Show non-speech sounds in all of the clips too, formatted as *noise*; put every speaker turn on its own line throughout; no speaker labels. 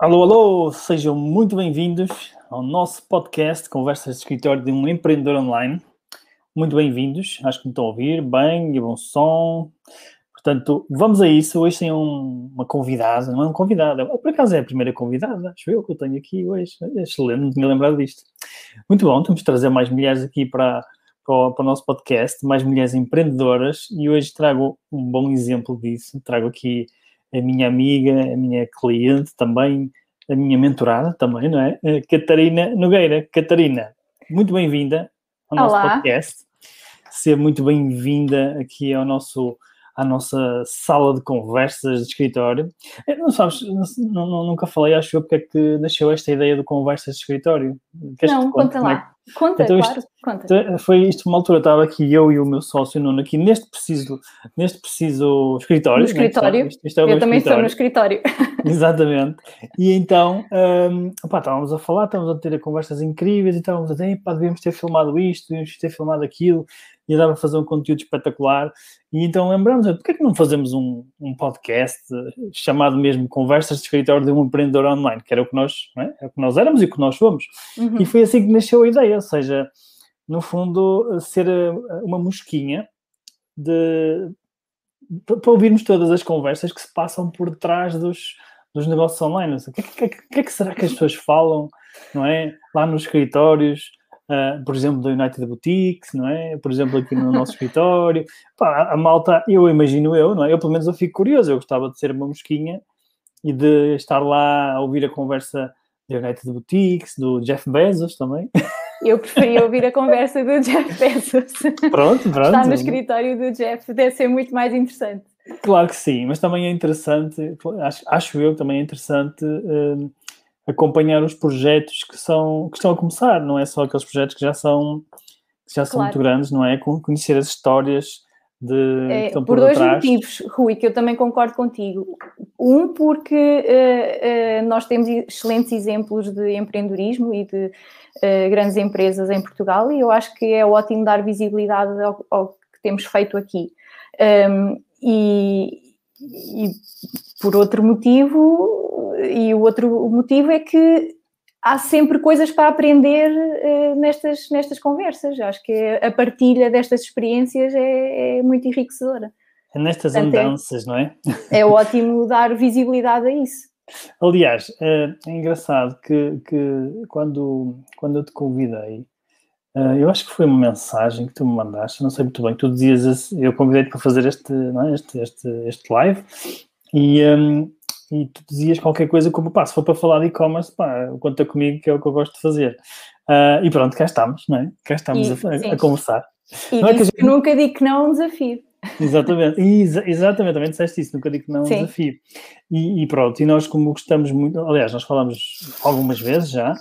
Alô, alô, sejam muito bem-vindos ao nosso podcast Conversas de Escritório de um Empreendedor Online. Muito bem-vindos, acho que me estão a ouvir bem e bom som. Portanto, vamos a isso. Hoje tem um, uma convidada, não é uma convidada, por acaso é a primeira convidada, acho eu que eu tenho aqui hoje. É excelente, não tinha lembrado disto. Muito bom, temos de trazer mais mulheres aqui para, para, o, para o nosso podcast, mais mulheres empreendedoras, e hoje trago um bom exemplo disso. Trago aqui a minha amiga, a minha cliente também, a minha mentorada também, não é? A Catarina Nogueira. Catarina, muito bem-vinda ao nosso
Olá.
podcast. Seja muito bem-vinda aqui ao nosso, à nossa sala de conversas de escritório. Eh, Não sabes, não- não- nunca falei, acho eu, porque é que nasceu esta ideia do conversas de escritório. Queres que
Não, conta
é
lá. Conta,
Então isto-
claro, conta.
Foi isto, uma altura estava aqui eu e o meu sócio Nuno aqui neste preciso, neste preciso escritório.
No
né,
escritório.
Isto, isto é o meu
Eu também estou no
escritório. *laughs* *laughs* Exatamente. E então, hum, opá, estávamos a falar, estávamos a ter conversas incríveis e estávamos a dizer, "Epá, devíamos ter filmado isto, devíamos ter filmado aquilo, e dava para fazer um conteúdo espetacular. E então lembramos, porquê é que não fazemos um, um podcast eh, chamado mesmo Conversas de Escritório de um Empreendedor Online, que era o que nós, é? Era o que nós éramos e o que nós somos.
Uhum.
E foi assim que nasceu a ideia, ou seja, no fundo, ser eh, uma mosquinha de para ouvirmos todas as conversas que se passam por trás dos, dos negócios online. O que, é que- que- que é que será que as pessoas falam, não é? Lá nos escritórios, ah, por exemplo, da United Boutiques, não é? Por exemplo, aqui no nosso *laughs* escritório. Pá, a, malta, eu imagino eu, não é? Eu pelo menos eu fico curioso, eu gostava de ser uma mosquinha e de estar lá a ouvir a conversa da United Boutiques, do Jeff Bezos também. *laughs*
Eu preferia ouvir a conversa do Jeff Bezos.
Pronto, pronto.
Estar no escritório do Jeff deve ser muito mais interessante.
Claro que sim, mas também é interessante, acho, acho eu que também é interessante hum, acompanhar os projetos que, são, que estão a começar, não é só aqueles projetos que já são, que já são
Claro.
muito grandes, não é? Con- Conhecer as histórias de, que
É, por
por,
dois
detrás.
motivos, Rui, que eu também concordo contigo. Um, porque eh, eh, nós temos excelentes exemplos de empreendedorismo e de eh, grandes empresas em Portugal, e eu acho que é ótimo dar visibilidade ao, ao que temos feito aqui. Um, e, e por outro motivo, e o outro motivo é que há sempre coisas para aprender eh, nestas, nestas conversas. Eu Acho que a partilha destas experiências é, é muito enriquecedora.
É nestas
Portanto, é-
andanças, não é? *laughs*
É ótimo dar visibilidade a isso.
Aliás, é, é engraçado que, que quando, quando eu te convidei, eh, eu acho que foi uma mensagem que tu me mandaste, não sei muito bem, tu dizias, assim- eu convidei-te para fazer este, é, este, este, este live e, hum, e tu dizias qualquer coisa como, pá, se for para falar de e-commerce, pá, conta comigo que é o que eu gosto de fazer. Ah, e pronto, cá estamos, não é? Cá estamos
E-
a, a- conversar.
E
Não é que gente-
nunca digo que não a um desafio.
Exatamente, Exa- exatamente, também disseste isso, nunca digo que não é um
Sim.
desafio. E, e pronto, e nós como gostamos muito, aliás, nós falamos algumas vezes já,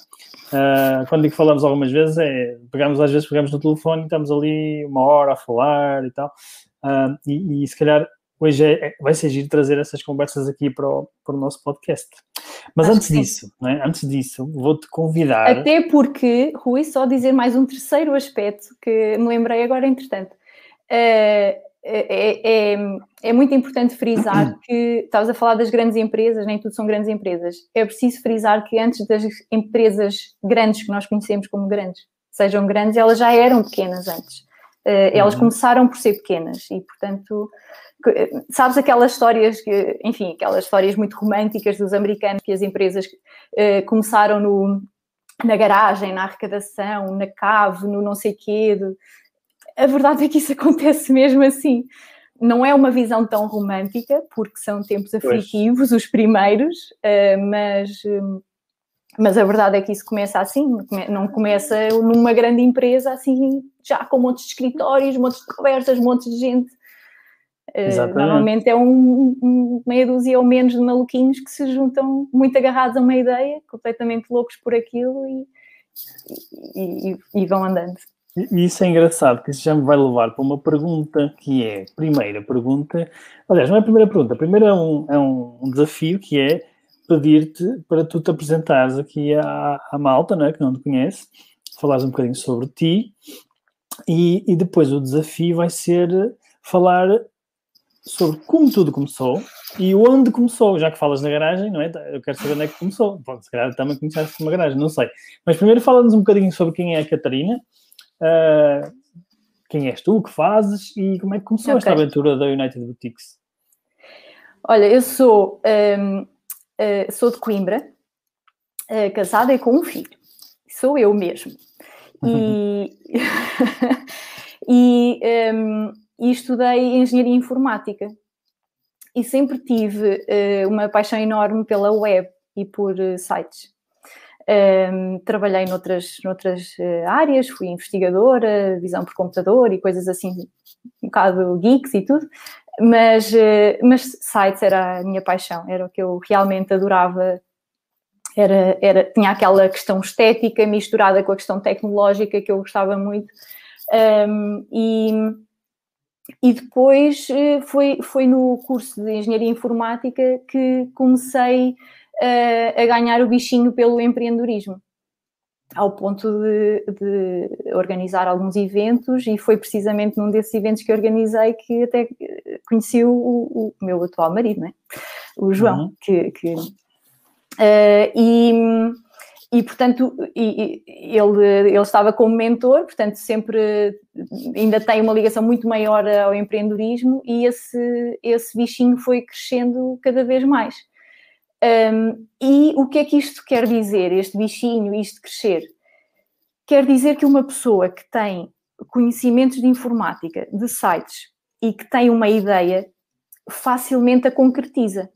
ah, quando digo falamos algumas vezes é, pegamos às vezes, pegamos no telefone e estamos ali uma hora a falar e tal, Ah, e, e se calhar hoje é, é- vai ser giro trazer essas conversas aqui para o, para o nosso podcast. Mas
Acho
antes disso, não é? antes disso, vou-te convidar...
Até porque, Rui, só dizer mais um terceiro aspecto que me lembrei agora, entretanto. Eh, é, é, é muito importante frisar que estavas a falar das grandes empresas, nem tudo são grandes empresas. É preciso frisar que antes das empresas grandes que nós conhecemos como grandes sejam grandes, elas já eram pequenas antes. Eh, elas
Uhum.
começaram por ser pequenas e, portanto, eh, sabes aquelas histórias que, enfim, aquelas histórias muito românticas dos americanos que as empresas eh, começaram no, na garagem, na arrecadação, na cave, no não sei quê. de- A verdade é que isso *laughs* acontece mesmo assim. Não é uma visão tão romântica, porque são tempos aflitivos, os primeiros, eh, mas, hum, mas a verdade é que isso começa assim, não começa numa grande empresa assim, já com montes de escritórios, montes de conversas, montes de gente. Uh, normalmente é um, um, meia dúzia ou menos de maluquinhos que se juntam muito agarrados a uma ideia, completamente loucos por aquilo e, e, e, e vão andando.
E isso é engraçado, que isso já me vai levar para uma pergunta que é, primeira pergunta, aliás, não é a primeira pergunta, a primeira é um, é um desafio que é pedir-te para tu te apresentares aqui à, à malta, né, que não te conhece, falares um bocadinho sobre ti e, e depois o desafio vai ser falar sobre como tudo começou e onde começou, já que falas na garagem, não é? Eu quero saber onde é que começou. Pode, se calhar também começaste uma garagem, não sei. Mas primeiro fala-nos um bocadinho sobre quem é a Catarina, uh, quem és tu, o que fazes e como é que começou okay. esta aventura da United Boutiques.
Olha, eu sou, um, uh, ah, sou de Coimbra, uh, casada e com um filho. Sou eu mesmo. E, *laughs* *laughs* e, um, e estudei engenharia informática. E sempre tive uma paixão enorme pela web e por sites. Um, trabalhei noutras, noutras uh, áreas, fui investigadora, visão por computador e coisas assim, um bocado geeks e tudo, mas, uh, mas sites era a minha paixão, era o que eu realmente adorava. Era, era, tinha aquela questão estética misturada com a questão tecnológica que eu gostava muito. Um, e, e depois uh, foi, foi no curso de Engenharia Informática que comecei a, a ganhar o bichinho pelo empreendedorismo ao ponto de, de, organizar alguns eventos e foi precisamente num desses eventos que organizei que até conheci o, o meu atual marido, né? o João, uhum. que, que uh, e, e portanto e, ele, ele estava como mentor, portanto sempre ainda tem uma ligação muito maior ao empreendedorismo e esse, esse bichinho foi crescendo cada vez mais. Um, e o que é que isto quer dizer, este bichinho, isto crescer? Quer dizer que uma pessoa que tem conhecimentos de informática, de sites e que tem uma ideia, facilmente a concretiza.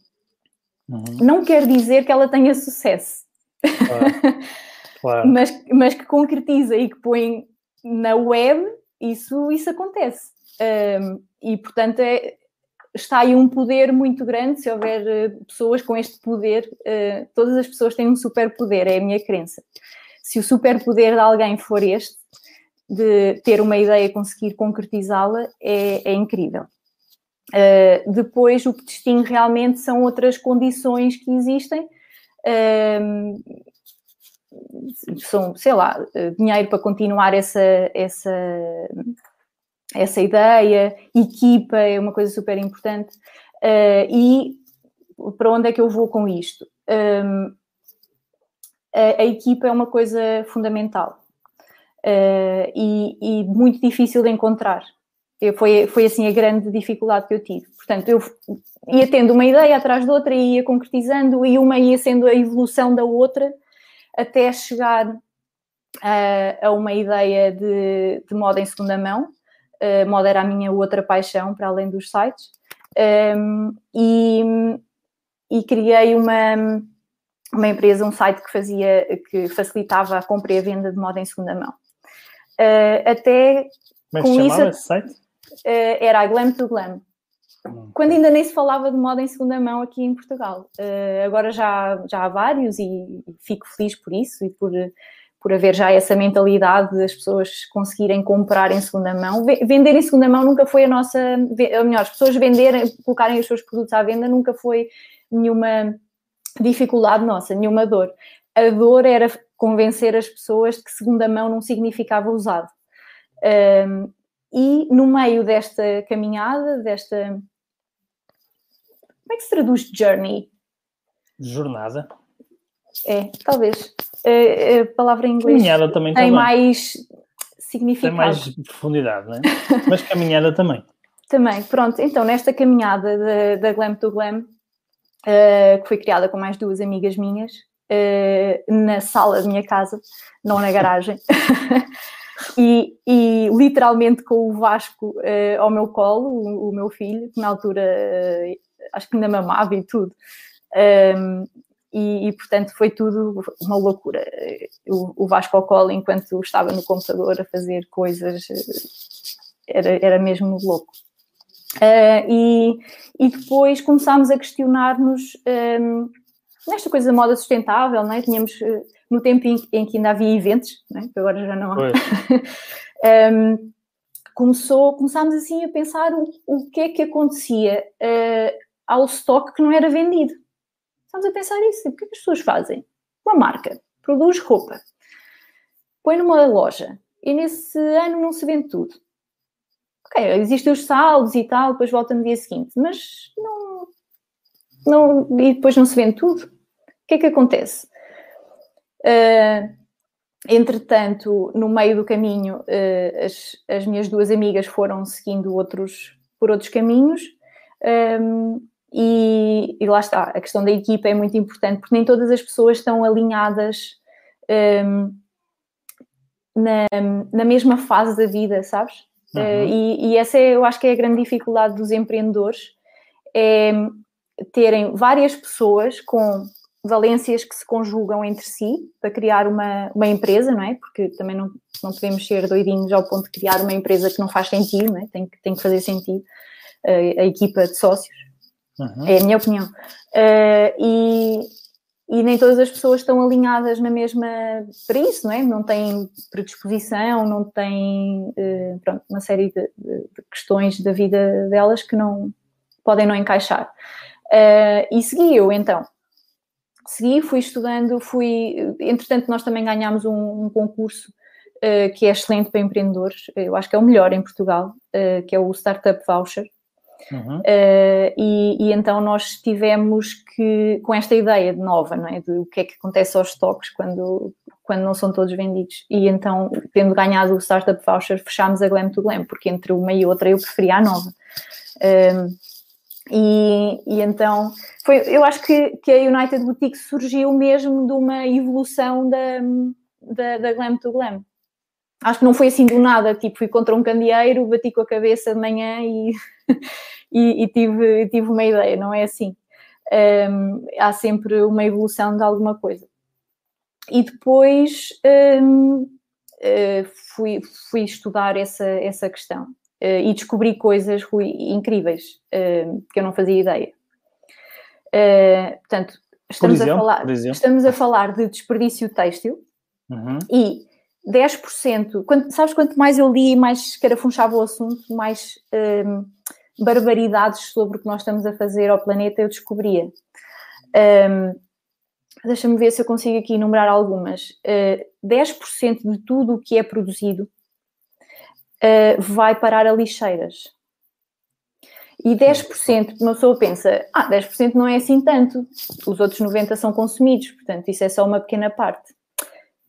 Uhum. Não quer dizer que ela tenha sucesso, claro. *laughs* Claro. mas, mas que concretiza e que põe na web, isso, isso acontece. Um, e portanto é, está aí um poder muito grande. Se houver eh, pessoas com este poder, eh, todas as pessoas têm um superpoder, é a minha crença. Se o superpoder de alguém for este, de ter uma ideia e conseguir concretizá-la, é, é, incrível. Uh, depois, o que distingue realmente são outras condições que existem. Uh, são, sei lá, dinheiro para continuar essa, essa essa ideia, equipa é uma coisa super importante. Uh, e para onde é que eu vou com isto? Um, a, a, equipa é uma coisa fundamental uh, e, e, muito difícil de encontrar. Eu, foi, foi assim a grande dificuldade que eu tive. Portanto, eu ia tendo uma ideia atrás de outra e ia concretizando, e uma ia sendo a evolução da outra até chegar uh, a uma ideia de, de moda em segunda mão, Uh, moda era a minha outra paixão, para além dos sites. Um, ehm, e, e criei uma, uma empresa, um site que fazia, que facilitava a compra e a venda de moda em segunda mão. Uh, até
Como é que com isso, esse site?
Uh, era a Glam to Glam. Hum. Quando ainda nem se falava de moda em segunda mão aqui em Portugal. Uh, agora já, já há vários e fico feliz por isso e por por haver já essa mentalidade das pessoas conseguirem comprar em segunda mão. Vender em segunda mão nunca foi a nossa, ou melhor, as pessoas venderem, colocarem os seus produtos à venda nunca foi nenhuma dificuldade nossa, nenhuma dor. A dor era convencer as pessoas de que segunda mão não significava usado. Um, e no meio desta caminhada, desta. Como é que se traduz journey?
Jornada.
É, talvez a, palavra em inglês
caminhada também
tem mais significado.
Tem mais profundidade, não é? *laughs* Mas caminhada também.
Também, pronto. Então, nesta caminhada da, da Glam to Glam, uh, que foi criada com mais duas amigas minhas, uh, na sala da minha casa, não na garagem, *laughs* e, e, literalmente com o Vasco uh, ao meu colo, o, o, meu filho, que na altura acho que ainda mamava e tudo. Um, e, e, portanto foi tudo uma loucura. O, o Vasco ao colo, enquanto estava no computador a fazer coisas, era, era mesmo louco. Uh, e, e depois começámos a questionar-nos um, nesta coisa da moda sustentável, não é? Tínhamos, uh, no tempo em, em, que ainda havia eventos, não é? que agora já não há, *laughs* um, começou, começámos assim a pensar o, o que é que acontecia uh, ao estoque que não era vendido. Estamos a pensar isso, o que é que as pessoas fazem? Uma marca produz roupa, põe numa loja e nesse ano não se vende tudo ok, existem os saldos e tal, depois volta no dia seguinte, mas não, não e depois não se vende tudo. O que é que acontece? Uh, entretanto, no meio do caminho, uh, as, as minhas duas amigas foram seguindo outros, por outros caminhos. Um, e, e, lá está, a questão da equipa é muito importante, porque nem todas as pessoas estão alinhadas um, na, na mesma fase da vida, sabes? Uhum. Uh, e, e, essa é, eu acho que é a grande dificuldade dos empreendedores, é terem várias pessoas com valências que se conjugam entre si para criar uma, uma empresa, não é? Porque também não, não podemos ser doidinhos ao ponto de criar uma empresa que não faz sentido, não é? Tem, tem que fazer sentido uh, a equipa de sócios. Uhum. É a minha opinião. Uh, e, e nem todas as pessoas estão alinhadas na mesma para isso, não é? Não têm predisposição, não têm uh, pronto, uma série de, de, questões da vida delas que não podem não encaixar. Uh, e segui eu então. Segui, fui estudando, fui. Entretanto, nós também ganhámos um, um concurso uh, que é excelente para empreendedores, eu acho que é o melhor em Portugal, que é o Startup Voucher. Uhum. Uh, e, e, então nós tivemos que, com esta ideia de nova, não é? De o que é que acontece aos estoques quando, quando não são todos vendidos. E então, tendo ganhado o Startup Voucher, fechámos a Glam to Glam, porque entre uma e outra eu preferia a nova. Uh, e, e, então, foi, eu acho que, que a United Boutique surgiu mesmo de uma evolução da, da, da Glam to Glam acho que não foi assim do nada, tipo, fui contra um candeeiro, bati com a cabeça de manhã e, *laughs* e, e tive, tive uma ideia, não é assim. Um, há sempre uma evolução de alguma coisa. E depois um, uh, eh, fui, fui estudar essa, essa questão uh, e descobri coisas Rui, incríveis uh, que eu não fazia ideia. Uh, portanto, estamos, exemplo, a falar, estamos a falar de desperdício têxtil uhum. e 10%, quanto, sabes quanto mais eu li e mais escarafunchava o assunto, mais um, barbaridades sobre o que nós estamos a fazer ao planeta eu descobria. Um, Deixa-me ver se eu consigo aqui enumerar algumas. Uh, 10% de tudo o que é produzido uh, vai parar a lixeiras. E 10%, uma pessoa pensa, ah, 10% não é assim tanto, os outros 90% são consumidos, portanto, isso é só uma pequena parte.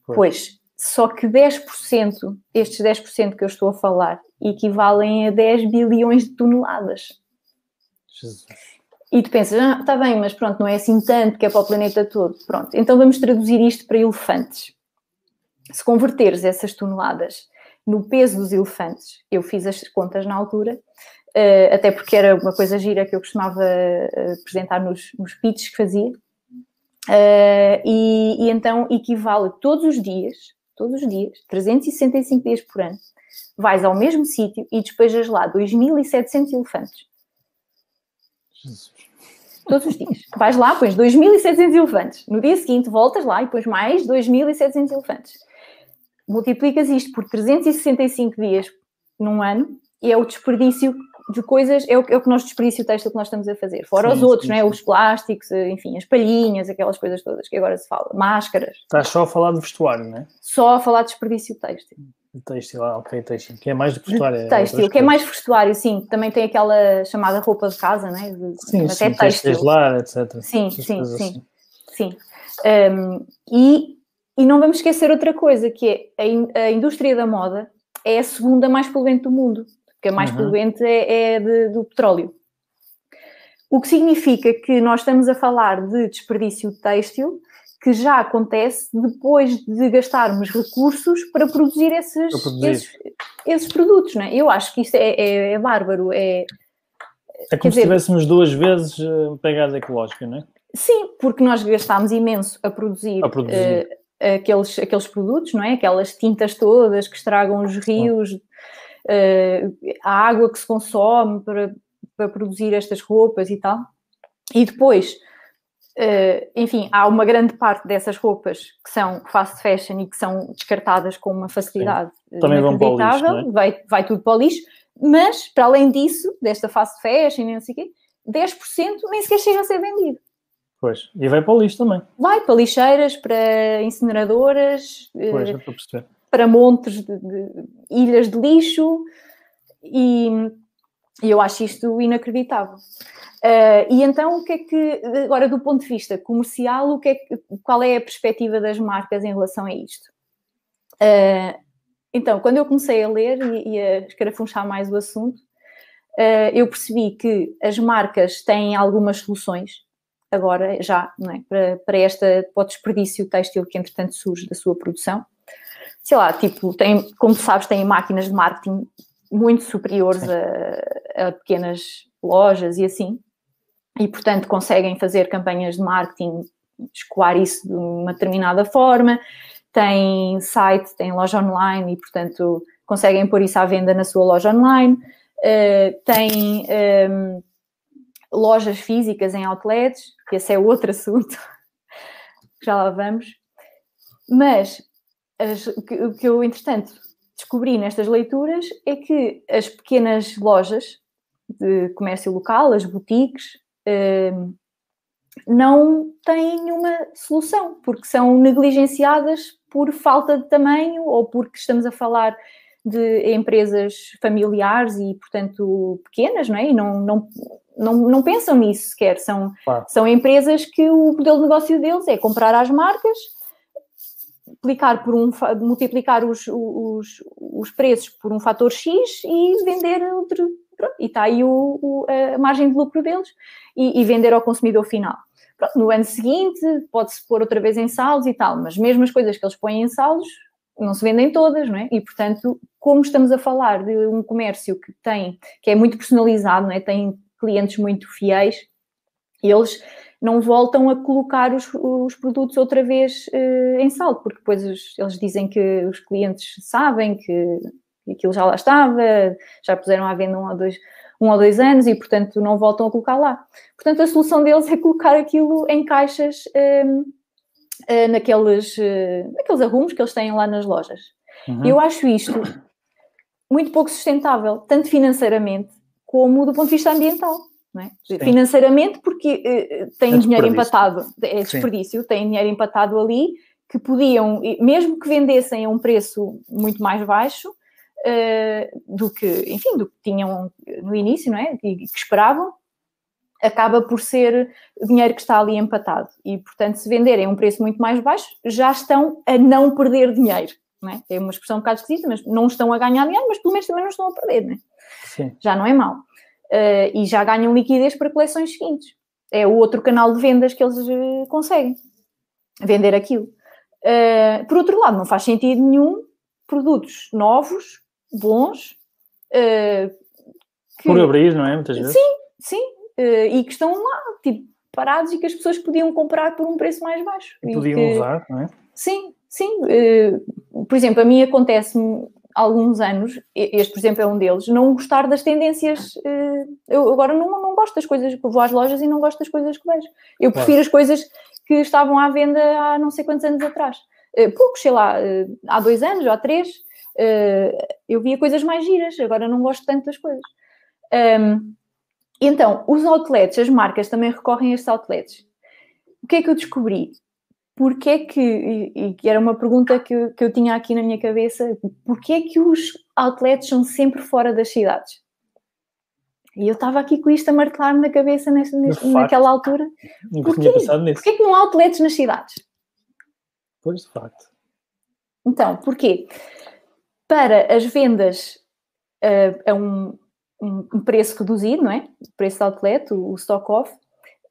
Pois, pois só que 10%, estes 10% que eu estou a falar, equivalem a 10 bilhões de toneladas. Jesus. E tu pensas, ah, está bem, mas pronto, não é assim tanto que é para o planeta todo. Pronto, então vamos traduzir isto para elefantes. Se converteres essas toneladas no peso dos elefantes, eu fiz as contas na altura, uh, até porque era uma coisa gira que eu costumava uh, apresentar nos, nos pitches que fazia, uh, e, e então equivale todos os dias todos os dias, 365 dias por ano, vais ao mesmo sítio e despejas lá 2.700 elefantes. Jesus. Todos os dias. Vais lá, pões 2.700 elefantes. No dia seguinte, voltas lá e pões mais 2.700 elefantes. Multiplicas isto por 365 dias num ano e é o desperdício de coisas, é o, é o que nós desperdício o texto que nós estamos a fazer. Fora sim, os outros, sim, não é? Os plásticos, enfim, as palhinhas, aquelas coisas todas que agora se fala, máscaras.
Estás só a falar de vestuário, não é?
Só a falar de desperdício têxtil.
Têxtil, ah, ok, têxtil, que é mais de vestuário. É
têxtil, que é mais vestuário, sim. Também tem aquela chamada roupa de casa, não é? De,
sim, até sim, têxtil. Lá, etc.
Sim, sim, sim, assim. sim. Um, e, e não vamos esquecer outra coisa, que é a, a indústria da moda é a segunda mais poluente do mundo que a mais uhum. poluente é, é de, do petróleo. O que significa que nós estamos a falar de desperdício têxtil que já acontece depois de gastarmos recursos para produzir esses, produzir. esses, esses, produtos. Não é? Eu acho que isto é, é, é bárbaro. É,
é como se tivéssemos duas vezes a pegada ecológica, não é?
Sim, porque nós gastámos imenso a produzir, a produzir. Uh, aqueles, aqueles produtos, não é? Aquelas tintas todas que estragam os rios, a água que se consome para, para produzir estas roupas e tal. E depois, uh, enfim, há uma grande parte dessas roupas que são fast fashion e que são descartadas com uma facilidade
Sim. Também vão para o lixo, é?
vai, vai tudo para o lixo, mas para além disso, desta fast fashion e não sei o quê, 10% nem sequer chega a ser vendido.
Pois, e vai para o lixo também.
Vai para lixeiras, para incineradoras,
pois, uh,
para montes de, de, ilhas de lixo e, e eu acho isto inacreditável. Uh, e então, o que é que, agora do ponto de vista comercial, o que é que, qual é a perspectiva das marcas em relação a isto? Uh, então, quando eu comecei a ler e, e a escarafunchar mais o assunto, uh, eu percebi que as marcas têm algumas soluções, agora já, é? para, para, esta, para o desperdício têxtil que entretanto surge da sua produção. Sei lá, tipo, tem, como sabes, têm máquinas de marketing muito superiores a, a pequenas lojas e assim, e portanto conseguem fazer campanhas de marketing, escoar isso de uma determinada forma, tem site, tem loja online e portanto conseguem pôr isso à venda na sua loja online, uh, tem um, ehm, lojas físicas em outlets, que esse é outro *laughs* assunto, já lá vamos, mas as, o que eu, entretanto, descobri nestas leituras é que as pequenas lojas de comércio local, as boutiques, hum, não têm nenhuma solução, porque são negligenciadas por falta de tamanho ou porque estamos a falar de empresas familiares e, portanto, pequenas, não é? E não, não, não, não pensam nisso sequer. São, claro. são empresas que o modelo de negócio deles é comprar às marcas, multiplicar, por um, multiplicar os, os, os preços por um fator X e vender outro. Pronto, e está aí o, o, a margem de lucro deles e, e vender ao consumidor final. Pronto, no ano seguinte pode-se pôr outra vez em saldos e tal, mas mesmo as coisas que eles põem em saldos não se vendem todas, não é? E portanto, como estamos a falar de um comércio que tem, que é muito personalizado, não é? Tem clientes muito fiéis, eles não voltam a colocar os, os produtos outra vez uh, em saldo, porque depois os, eles dizem que os clientes sabem que, aquilo já lá estava, já puseram à venda um ou dois, um ou dois anos e, portanto, não voltam a colocar lá. Portanto, a solução deles *laughs* é colocar aquilo em caixas um, ehm, uh, eh, naqueles, uh, naqueles arrumos que eles têm lá nas lojas. Uhum. Eu acho isto muito pouco sustentável, tanto financeiramente como do ponto de vista ambiental. É? Financeiramente, porque uh, tem é dinheiro empatado, é desperdício, Sim. tem dinheiro empatado ali que podiam, mesmo que vendessem a um preço muito mais baixo uh, do que, enfim, do que tinham no início, não é? E que esperavam, acaba por ser dinheiro que está ali empatado. E, portanto, se venderem a um preço muito mais baixo, já estão a não perder dinheiro. Não é? é uma expressão um bocado esquisita, mas não estão a ganhar dinheiro, mas pelo menos também não estão a perder, não é? Já não é mau uh, e já ganham liquidez para coleções seguintes. É o outro canal de vendas que eles uh, conseguem vender aquilo. Uh, por outro lado, não faz sentido nenhum produtos novos, bons.
Que... Por abrir, não é? Muitas vezes.
Sim, sim. e que estão lá, tipo, parados e que as pessoas podiam comprar por um preço mais baixo.
E podiam que... usar, não é?
Sim, sim. por exemplo, a mim acontece-me alguns anos, este por exemplo é um deles, não gostar das tendências. Eh, eu agora não, não gosto das coisas, vou às lojas e não gosto das coisas que vejo. Eu prefiro as coisas que estavam à venda há não sei quantos anos atrás. Eh, poucos, sei lá, eh, há dois anos ou há três, eu via coisas mais giras, agora não gosto tanto das coisas. Então, os outlets, as marcas também recorrem a estes outlets. O que é que eu descobri? Porque é que, e, e era uma pergunta que eu, que eu tinha aqui na minha cabeça, porque é que os outlets são sempre fora das cidades? E eu estava aqui com isto a martelar-me na cabeça neste, neste, naquela altura.
Nunca porquê? tinha pensado nisso.
Porquê é que não há outlets nas cidades?
Pois, de facto.
Então, porquê? Para as vendas uh, a um, um, preço reduzido, não é? O preço de outlet, o, o stock off,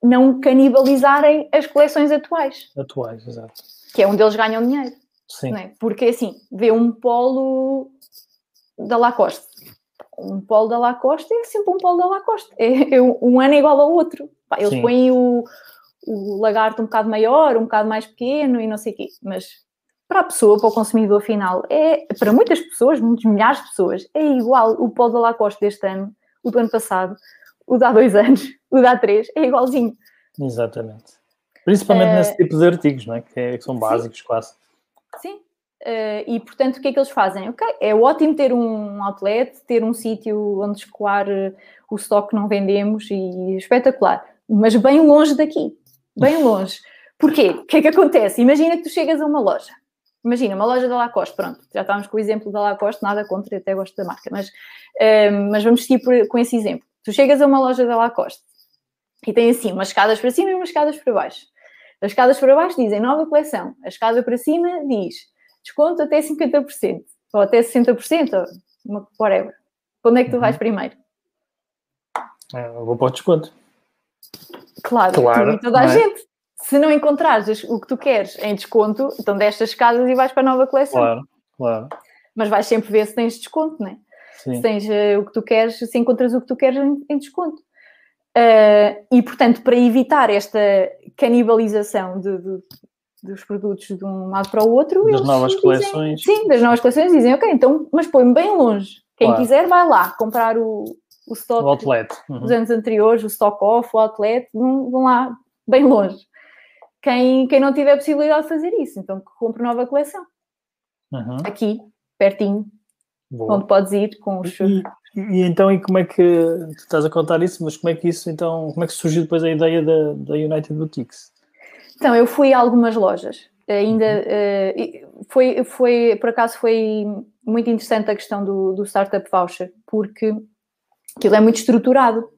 não canibalizarem as coleções atuais.
Atuais, exato.
Que é onde eles ganham dinheiro.
Sim.
É? Porque assim, vê um polo da Lacoste. Um polo da Lacoste é sempre um polo da Lacoste. É, é um ano é igual ao outro. Eles Sim. põem o, o lagarto um bocado maior, um bocado mais pequeno e não sei o quê. Mas para a pessoa, para o consumidor final, é para muitas pessoas, muitos milhares de pessoas, é igual o polo da Lacoste deste ano, o do ano passado, o de há dois anos, o de há três, é igualzinho.
Exatamente. Principalmente uh, nesse tipo de artigos, não é? Que, é, que são básicos sim. quase.
Sim. Uh, e portanto, o que é que eles fazem? Ok, é ótimo ter um outlet, ter um sítio onde escoar uh, o estoque que não vendemos e espetacular, mas bem longe daqui, bem *laughs* longe. Porquê? O que é que acontece? Imagina que tu chegas a uma loja, imagina uma loja da Lacoste, pronto, já estávamos com o exemplo da Lacoste, nada contra, até gosto da marca, mas, uh, mas vamos seguir por, com esse exemplo. Tu chegas a uma loja da Lacoste e tem assim umas escadas para cima e umas escadas para baixo. As escadas para baixo dizem nova coleção, a escada para cima diz desconto até 50%, ou até 60%, ou whatever. Onde é que tu vais uhum. primeiro?
É, eu vou para o desconto.
Claro, claro toda a é? gente. Se não encontrares o que tu queres em desconto, então destas escadas e vais para a nova coleção.
Claro, claro.
Mas vais sempre ver se tens desconto, não é? Sim. Se tens uh, o que tu queres, se encontras o que tu queres em, desconto. Uh, e, portanto, para evitar esta canibalização de, de, dos produtos de um lado para o outro.
Das novas dizem, coleções.
Sim, das novas coleções dizem, ok, então, mas põe-me bem longe. Quem claro. quiser vai lá comprar o, o stock
o outlet.
Uhum. dos anos anteriores, o stock off, o outlet, vão, vão lá bem longe. Quem, quem não tiver possibilidade de fazer isso, então compre nova coleção. Uhum. Aqui, pertinho, Boa. onde podes ir com os.
E, e, então, e como é que tu estás a contar isso? Mas como é que isso então, como é que surgiu depois a ideia da, da United Boutiques?
Então, eu fui a algumas lojas. Ainda uh, foi, foi, por acaso, foi muito interessante a questão do, do Startup Voucher, porque aquilo é muito estruturado.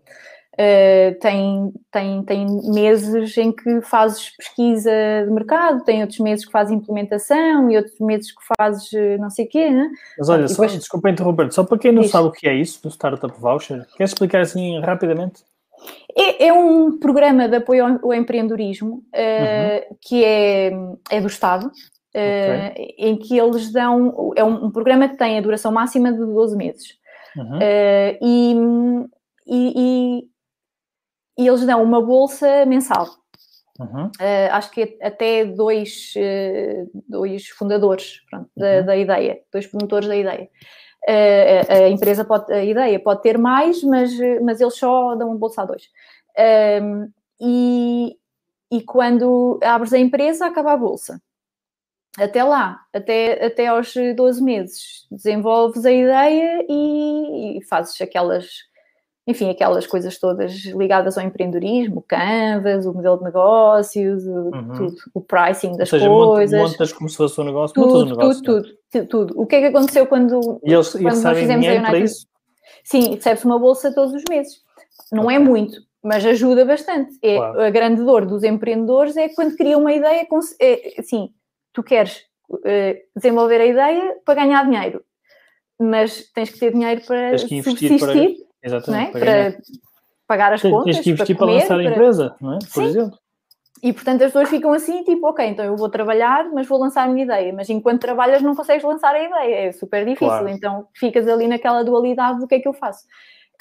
Uh, tem, tem, tem meses em que fazes pesquisa de mercado, tem outros meses que fazes implementação e outros meses que fazes eh, não sei o quê, né?
Mas olha, só, depois... desculpa interromper, só para quem não sabe o que é isso do Startup Voucher, queres explicar assim rapidamente?
É, é um programa de apoio ao, ao empreendedorismo uh, uhum. que é, é do Estado, okay. em que eles dão, é um, um, programa que tem a duração máxima de 12 meses. Uhum. e, e e eles dão uma bolsa mensal. Uhum. Uh, acho que até dois, uh, dois fundadores pronto, da, uhum. da, ideia, dois promotores da ideia. Uh, a, empresa pode, a ideia pode ter mais, mas, mas eles só dão uma bolsa a dois. Ehm, e, e quando abres a empresa, acaba a bolsa. Até lá, até, até aos 12 meses, desenvolves a ideia e, e fazes aquelas enfim, aquelas coisas todas ligadas ao empreendedorismo, o Canvas, o modelo de negócios, o, uhum. tudo, o pricing das Ou seja, coisas.
montas como se fosse um negócio,
tudo,
um negócio.
Tudo, tudo, tudo. O que é que aconteceu quando,
e eles, quando nós fizemos a United?
Sim, recebe-se uma bolsa todos os meses. Não é okay. é muito, mas ajuda bastante. É, claro. A grande dor dos empreendedores é quando criam uma ideia, é, assim, tu queres uh, desenvolver a ideia para ganhar dinheiro, mas tens que ter dinheiro para subsistir. Para
Exatamente.
É? Para, pagar as contas.
Tens que investir para, comer, para lançar a empresa, não é? Por Sim. exemplo.
E portanto as pessoas ficam assim, tipo, ok, então eu vou trabalhar, mas vou lançar a minha ideia. Mas enquanto trabalhas não consegues lançar a ideia, é super difícil. Claro. Então ficas ali naquela dualidade do que é que eu faço.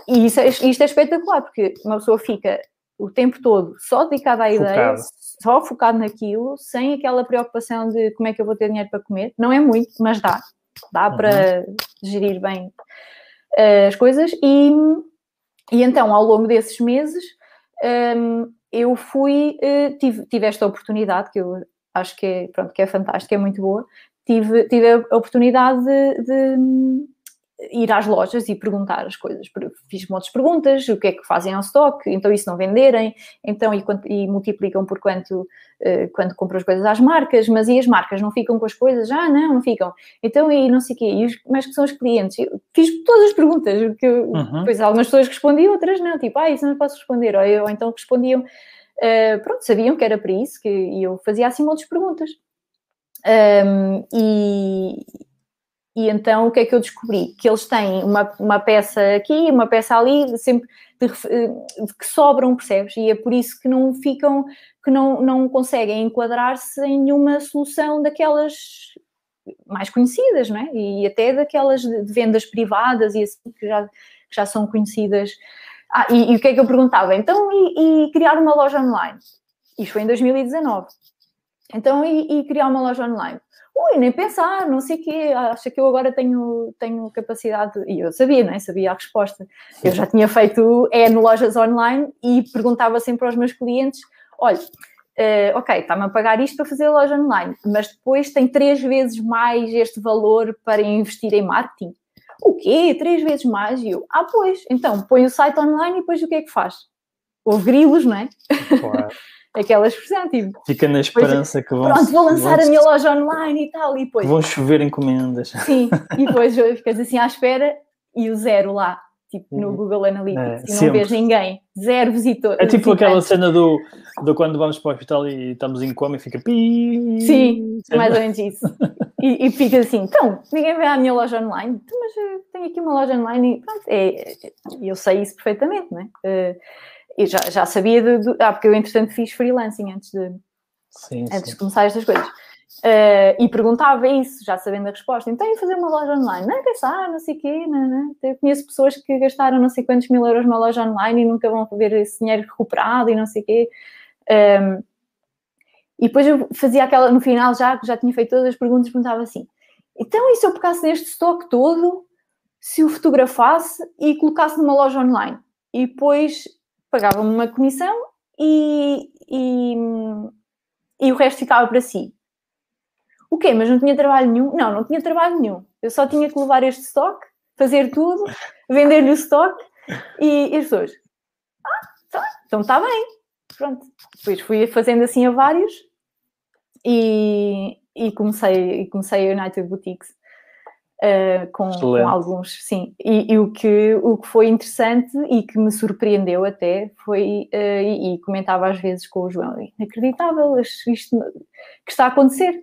E isso é, isto é espetacular, porque uma pessoa fica o tempo todo só dedicada à ideia, só focado naquilo, sem aquela preocupação de como é que eu vou ter dinheiro para comer. Não é muito, mas dá. Dá uhum. para gerir bem as coisas. E, e então ao longo desses meses um, eu fui, uh, tive, tive esta oportunidade que eu acho que é, pronto, que é fantástica, é muito boa, tive, tive a oportunidade de, de ir às lojas e perguntar as coisas. Fiz muitas perguntas, o que é que fazem ao stock, então isso não venderem, então e, quanto, e multiplicam por quanto uh, quando compram as coisas às marcas, mas e as marcas não ficam com as coisas? Ah, não, não ficam. Então e não sei o quê, e os, mas que são os clientes? Eu fiz todas as perguntas, que uhum. depois algumas pessoas respondiam, outras não, tipo, ah, isso não posso responder, ou, ou então respondiam, uh, pronto, sabiam que era para isso, que, e eu fazia assim outras perguntas. Um, e, e então o que é que eu descobri? Que eles têm uma, uma peça aqui, uma peça ali, sempre de, de, que sobram, percebes? E é por isso que não ficam, que não, não conseguem enquadrar-se em nenhuma solução daquelas mais conhecidas, não é? E até daquelas de, de vendas privadas e assim que já, que já são conhecidas. Ah, e, e, o que é que eu perguntava? Então, e, e criar uma loja online? Isto foi em 2019. Então, e, e criar uma loja online? Ui, nem pensar, não sei o quê, acha que eu agora tenho, tenho capacidade, e eu sabia, não é? Sabia a resposta. Eu já tinha feito N lojas online e perguntava sempre aos meus clientes, olha, uh, ok, está-me a pagar isto para fazer a loja online, mas depois tem três vezes mais este valor para investir em marketing. O quê? Três vezes mais? E eu, ah, pois, então põe o site online e depois o que é que faz? Houve grilos, não é? Claro. *laughs* Aquela expressão, tipo.
Fica na esperança que vão.
Pronto, vou lançar vão, a minha loja online e tal, e depois.
Vão chover encomendas.
Sim, *laughs* e depois ficas assim à espera e o zero lá, tipo no uhum. Google Analytics, é, e não vês ninguém, zero visitor.
É tipo aquela cena do, do quando vamos para o hospital e estamos em coma e fica pi.
Sim, mais ou menos isso. E, e fica assim, então, ninguém vê a minha loja online, então, mas eu tenho aqui uma loja online e pronto, é, é eu sei isso perfeitamente, não é? Uh, eu já, já sabia de, de, Ah, porque eu, entretanto, fiz freelancing antes de, sim, antes sim. de começar estas coisas. Uh, e perguntava isso, já sabendo a resposta. Então, ia fazer uma loja online. Não, pensar, não sei o quê. Não, não. Eu conheço pessoas que gastaram não sei quantos mil euros numa loja online e nunca vão ver esse dinheiro recuperado e não sei o quê. Um, ehm, e depois eu fazia aquela, no final, já que já tinha feito todas as perguntas, perguntava assim: então, e se eu pegasse neste estoque todo, se o fotografasse e colocasse numa loja online? E depois pagava-me uma comissão e, e, e o resto ficava para si. O quê? Mas não tinha trabalho nenhum? Não, não tinha trabalho nenhum. Eu só tinha que levar este estoque, fazer tudo, vender-lhe o estoque e, e as pessoas. Ah, tá, então está bem. Pronto. Depois fui fazendo assim a vários e, e comecei, e comecei a United Boutiques uh, com, com, alguns, sim. E, e, o, que, o que foi interessante e que me surpreendeu até foi, uh, e, e, comentava às vezes com o João, inacreditável isto que está a acontecer.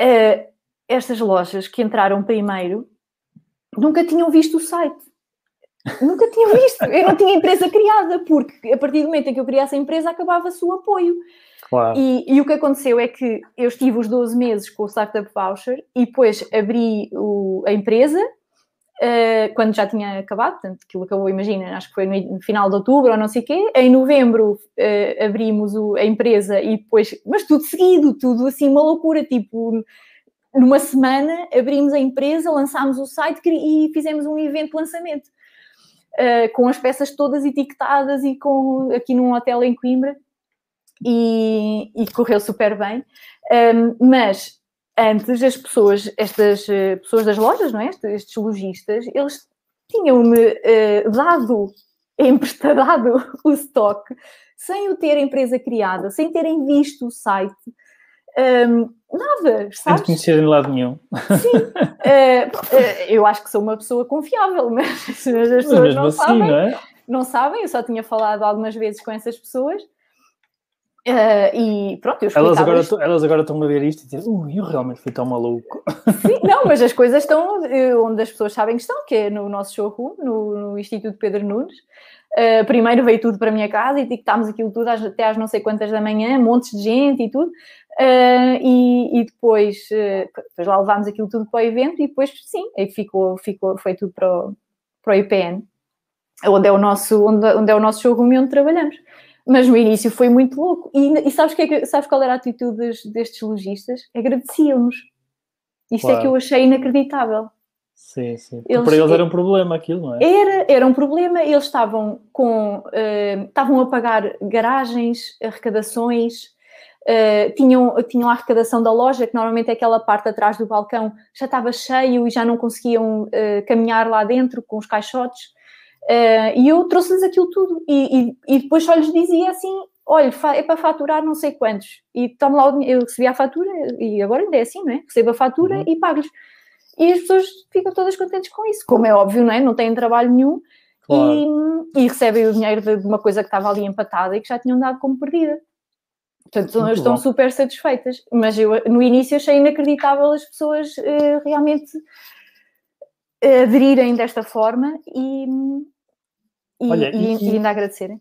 Uh, estas lojas que entraram primeiro nunca tinham visto o site. Nunca tinham visto. Eu não tinha empresa criada, porque a partir do momento em que eu criasse a empresa, acabava-se o apoio. Claro. E, e, o que aconteceu é que eu estive os 12 meses com o Startup Voucher e depois abri o, a empresa uh, quando já tinha acabado, portanto, aquilo acabou, imagina, acho que foi no final de outubro ou não sei o quê. Em novembro uh, abrimos o, a empresa e depois, mas tudo seguido, tudo assim, uma loucura, tipo. Numa semana abrimos a empresa, lançámos o site e fizemos um evento de lançamento uh, com as peças todas etiquetadas e com aqui num hotel em Coimbra e, e correu super bem. Um, mas antes as pessoas, estas eh, pessoas das lojas, não é? estes lojistas, eles tinham-me uh, dado, *laughs* emprestado o estoque sem o ter empresa criada, sem terem visto o site. Um, nada, sabes?
Sem conhecerem de lado nenhum.
Sim, uh, *laughs* uh, eu acho que sou uma pessoa confiável, *laughs* mas, as pessoas não assim, sabem. Não, é? não sabem, eu só tinha falado algumas vezes com essas pessoas Uh, e pronto, eu
elas agora, elas agora estão a ver isto e dizem, uh, eu realmente fui tão maluco.
Sim, *laughs* não, mas as coisas estão eh, onde as pessoas sabem que estão, que é no nosso showroom, no, no Instituto Pedro Nunes. Uh, primeiro veio tudo para a minha casa e etiquetámos aquilo tudo até às não sei quantas da manhã, montes de gente e tudo. Uh, e, e, depois, depois lá levámos aquilo tudo para o evento e depois, sim, aí ficou, ficou, foi tudo para o, para o IPN, onde é o nosso, onde, onde é o nosso showroom e onde trabalhamos. Mas no início foi muito louco. E, e sabes, que, é sabes qual era a atitude destes lojistas? Agradeciam-nos. Isto claro. é que eu achei inacreditável.
Sim, sim. Eles, para eles era um problema aquilo, não é?
Era, era um problema. Eles estavam com. Uh, estavam a pagar garagens, arrecadações, uh, tinham, tinham a arrecadação da loja, que normalmente é aquela parte atrás do balcão, já estava cheio e já não conseguiam uh, caminhar lá dentro com os caixotes. Uh, e eu trouxe-lhes aquilo tudo. E, e, e, depois só lhes dizia assim: olha, é para faturar não sei quantos. E tome lá o dinheiro. Eu recebi a fatura, e agora ainda é assim, não é? Recebo a fatura uhum. e pago-lhes. E as pessoas ficam todas contentes com isso. Como é óbvio, não é? Não têm trabalho nenhum. Claro. E, e, recebem o dinheiro de, de, uma coisa que estava ali empatada e que já tinham dado como perdida. Portanto, Muito estão bom. super satisfeitas. Mas eu, no início, achei inacreditável as pessoas uh, realmente aderirem desta forma e, e, Olha, e, e, ainda agradecerem.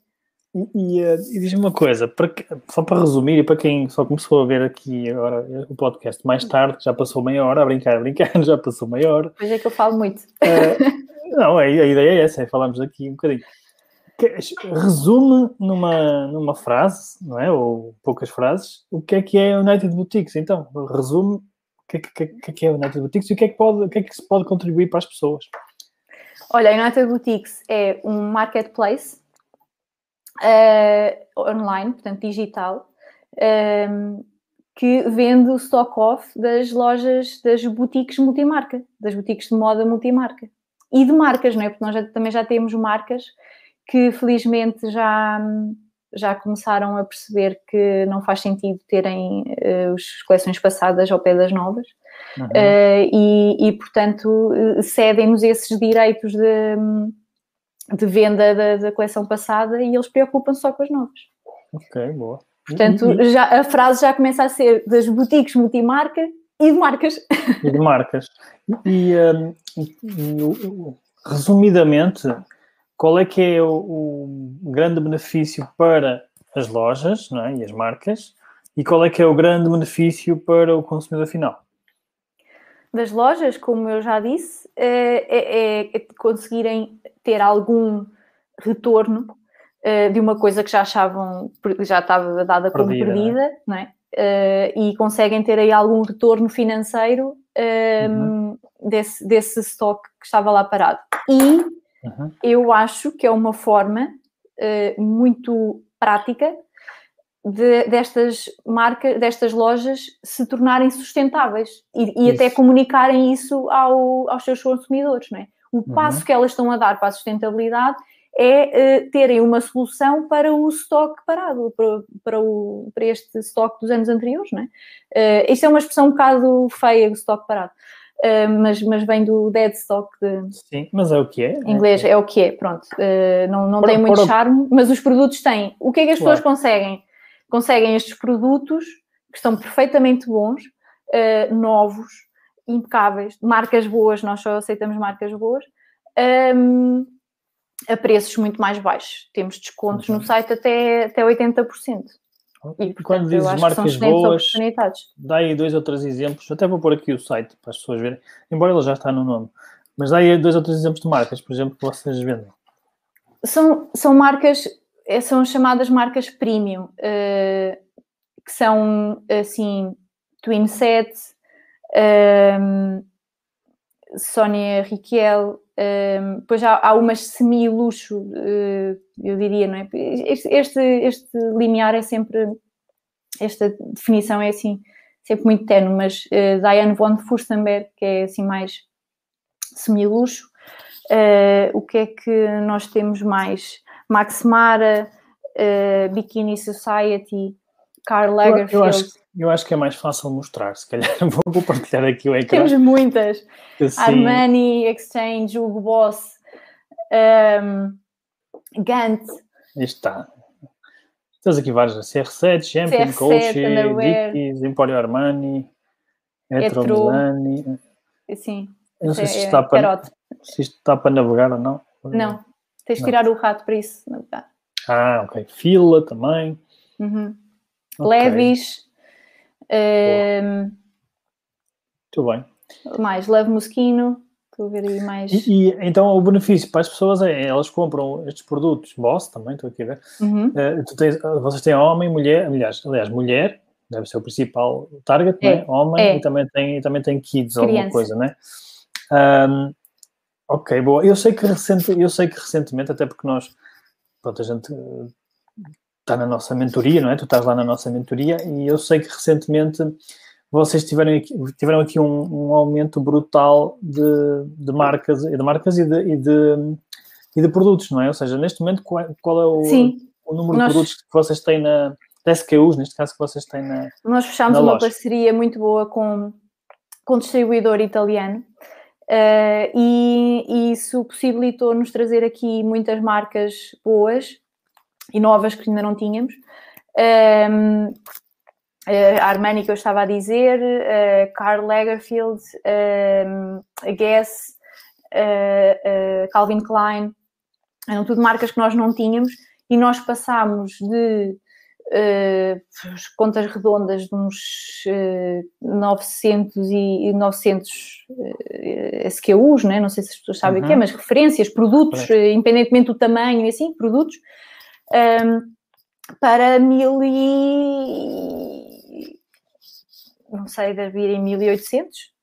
E, e, e diz-me uma coisa, para que, só para resumir, e para quem só começou a ver aqui agora o podcast mais tarde, já passou meia hora, a brincar, a brincar, *laughs* já passou meia hora.
Pois é que eu falo muito. Uh,
não, a, a, ideia é essa, é falarmos aqui um bocadinho. resume numa, numa frase, não é? Ou poucas frases, o que é que é United Boutiques. Então, resume o que é que, que, que é United Boutiques e o que é que, pode, o que é que se pode contribuir para as pessoas.
Olha, a United Boutiques é um marketplace uh, online, portanto digital, um, ehm, que vende o stock-off das lojas, das boutiques multimarca, das boutiques de moda multimarca. E de marcas, não é? Porque nós já, também já temos marcas que felizmente já, já começaram a perceber que não faz sentido terem uh, as coleções passadas ao pé das novas. Uhum. Uh, e, e, portanto, cedem-nos esses direitos de, de venda da, da coleção passada e eles preocupam-se só com as novas.
Ok, boa.
Portanto, já, a frase já começa a ser das boutiques multimarca e de marcas. *laughs*
E de marcas. E, um, resumidamente, qual é que é o, o, grande benefício para as lojas não é? e as marcas e qual é que é o grande benefício para o consumidor final?
Das lojas, como eu já disse, é, é, é conseguirem ter algum retorno uh, de uma coisa que já achavam, já estava dada como perdida, não é? Uh, e conseguem ter aí algum retorno financeiro uh, uhum. desse, desse stock que estava lá parado. E uhum. eu acho que é uma forma muito prática de, destas marcas, destas lojas se tornarem sustentáveis e, e até comunicarem isso ao, aos seus consumidores, não é? O passo uhum. que elas estão a dar para a sustentabilidade é uh, terem uma solução para o estoque parado, para, para, o, para este estoque dos anos anteriores, não é? Uh, isto é uma expressão um bocado feia, o estoque parado. Uh, mas, mas vem do dead stock de...
Sim, mas é o que é.
Em inglês é, é o que é, pronto. Não não para, tem muito para... charme, mas os produtos têm. O que é que as claro. pessoas conseguem? Conseguem estes produtos que estão perfeitamente bons, uh, novos, impecáveis, marcas boas, nós só aceitamos marcas boas, um, a preços muito mais baixos. Temos descontos uhum. no site até, até 80%.
E, portanto, Quando dizes marcas boas, dá aí dois ou três exemplos. Até vou pôr aqui o site para as pessoas verem, embora ele já está no nome. Mas dá aí dois ou três exemplos de marcas, por exemplo, que vocês vendem.
São, são marcas, eh, são chamadas marcas premium, uh, que são assim, Twin Set, um, Sónia Riquel, um, depois há, há umas semi-luxo, uh, eu diria, não é? Este, este, este, limiar é sempre, esta definição é assim, sempre muito tenue, mas uh, Diane von Furstenberg, que é assim mais semi-luxo, uh, o que é que nós temos mais? Max Mara, Bikini Society, Karl Lagerfeld.
Eu, eu acho eu acho que é mais fácil mostrar, se calhar *laughs* vou partilhar aqui o ecrã.
Temos muitas. Assim... Armani, Exchange, Hugo Boss, um, Gant.
está. Temos aqui várias, CR7, Champion, Coach, Dickies, Emporio Armani, Etro Milani.
Sim.
Eu não sei se, é, para, se isto está para navegar ou não.
Não, tens de tirar o rato para isso navegar.
Ah, ok. Fila também.
Uhum. Okay. Levis,
um, Muito bem.
Mais Love Mosquino. Estou a ver aí mais.
E, e, então o benefício para as pessoas é elas compram estes produtos, Boss também, estou aqui a ver. Uhum. Uh, tens, vocês têm homem, mulher, aliás, aliás, mulher, deve ser o principal target, é, é? homem, é. e também tem, também tem kids, Criança. alguma coisa, não é? Um, ok, boa. Eu sei que recente, eu sei que recentemente, até porque nós, pronto, a gente está na nossa mentoria, não é? Tu estás lá na nossa mentoria e eu sei que recentemente vocês tiveram aqui, tiveram aqui um, um aumento brutal de, de, marcas, de marcas e de, e de, e, de, produtos, não é? Ou seja, neste momento, qual, qual é o, o número Nós... de produtos que vocês têm na. de SKUs, neste caso, que vocês têm na.
Nós fechámos uma parceria muito boa com, com um distribuidor italiano. Uh, e, e, isso possibilitou-nos trazer aqui muitas marcas boas e novas que ainda não tínhamos. Um, a Armani que eu estava a dizer, uh, Karl Lagerfeld, um, a Guess, uh, uh, Calvin Klein, eram tudo marcas que nós não tínhamos e nós passámos de uh, contas redondas de uns uh, 900 e 900 uh, SKUs, né? não sei se as pessoas sabem uhum. o que é, uhum. mas referências, produtos, uh, independentemente do tamanho e assim, produtos, um, ehm, para mil e... não sei, deve vir em 1800.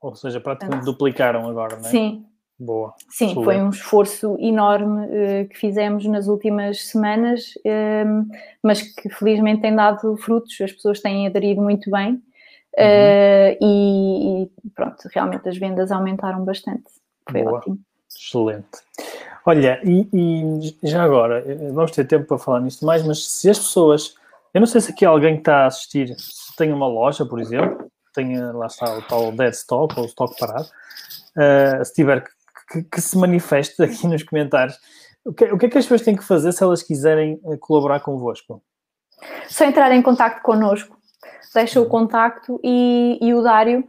Ou seja, praticamente duplicaram agora, não é?
Sim,
Boa.
Sim, foi um esforço enorme uh, que fizemos nas últimas semanas, uh, mas que felizmente tem dado frutos, as pessoas têm aderido muito bem uh, e, e, pronto, realmente as vendas aumentaram bastante. Foi Boa. ótimo.
Excelente. Olha, e, e, já agora, eh, vamos ter tempo para falar nisto mais, mas se as pessoas, eu não sei se aqui alguém que está a assistir se tem uma loja, por exemplo, tem lá está o tal dead stock ou o stock parado, uh, se tiver que, que, se manifeste aqui nos comentários. O que, o que, é que as pessoas têm que fazer se elas quiserem eh, colaborar convosco?
Só entrar em contato connosco. Deixa o uhum. contacto e, e o Dário,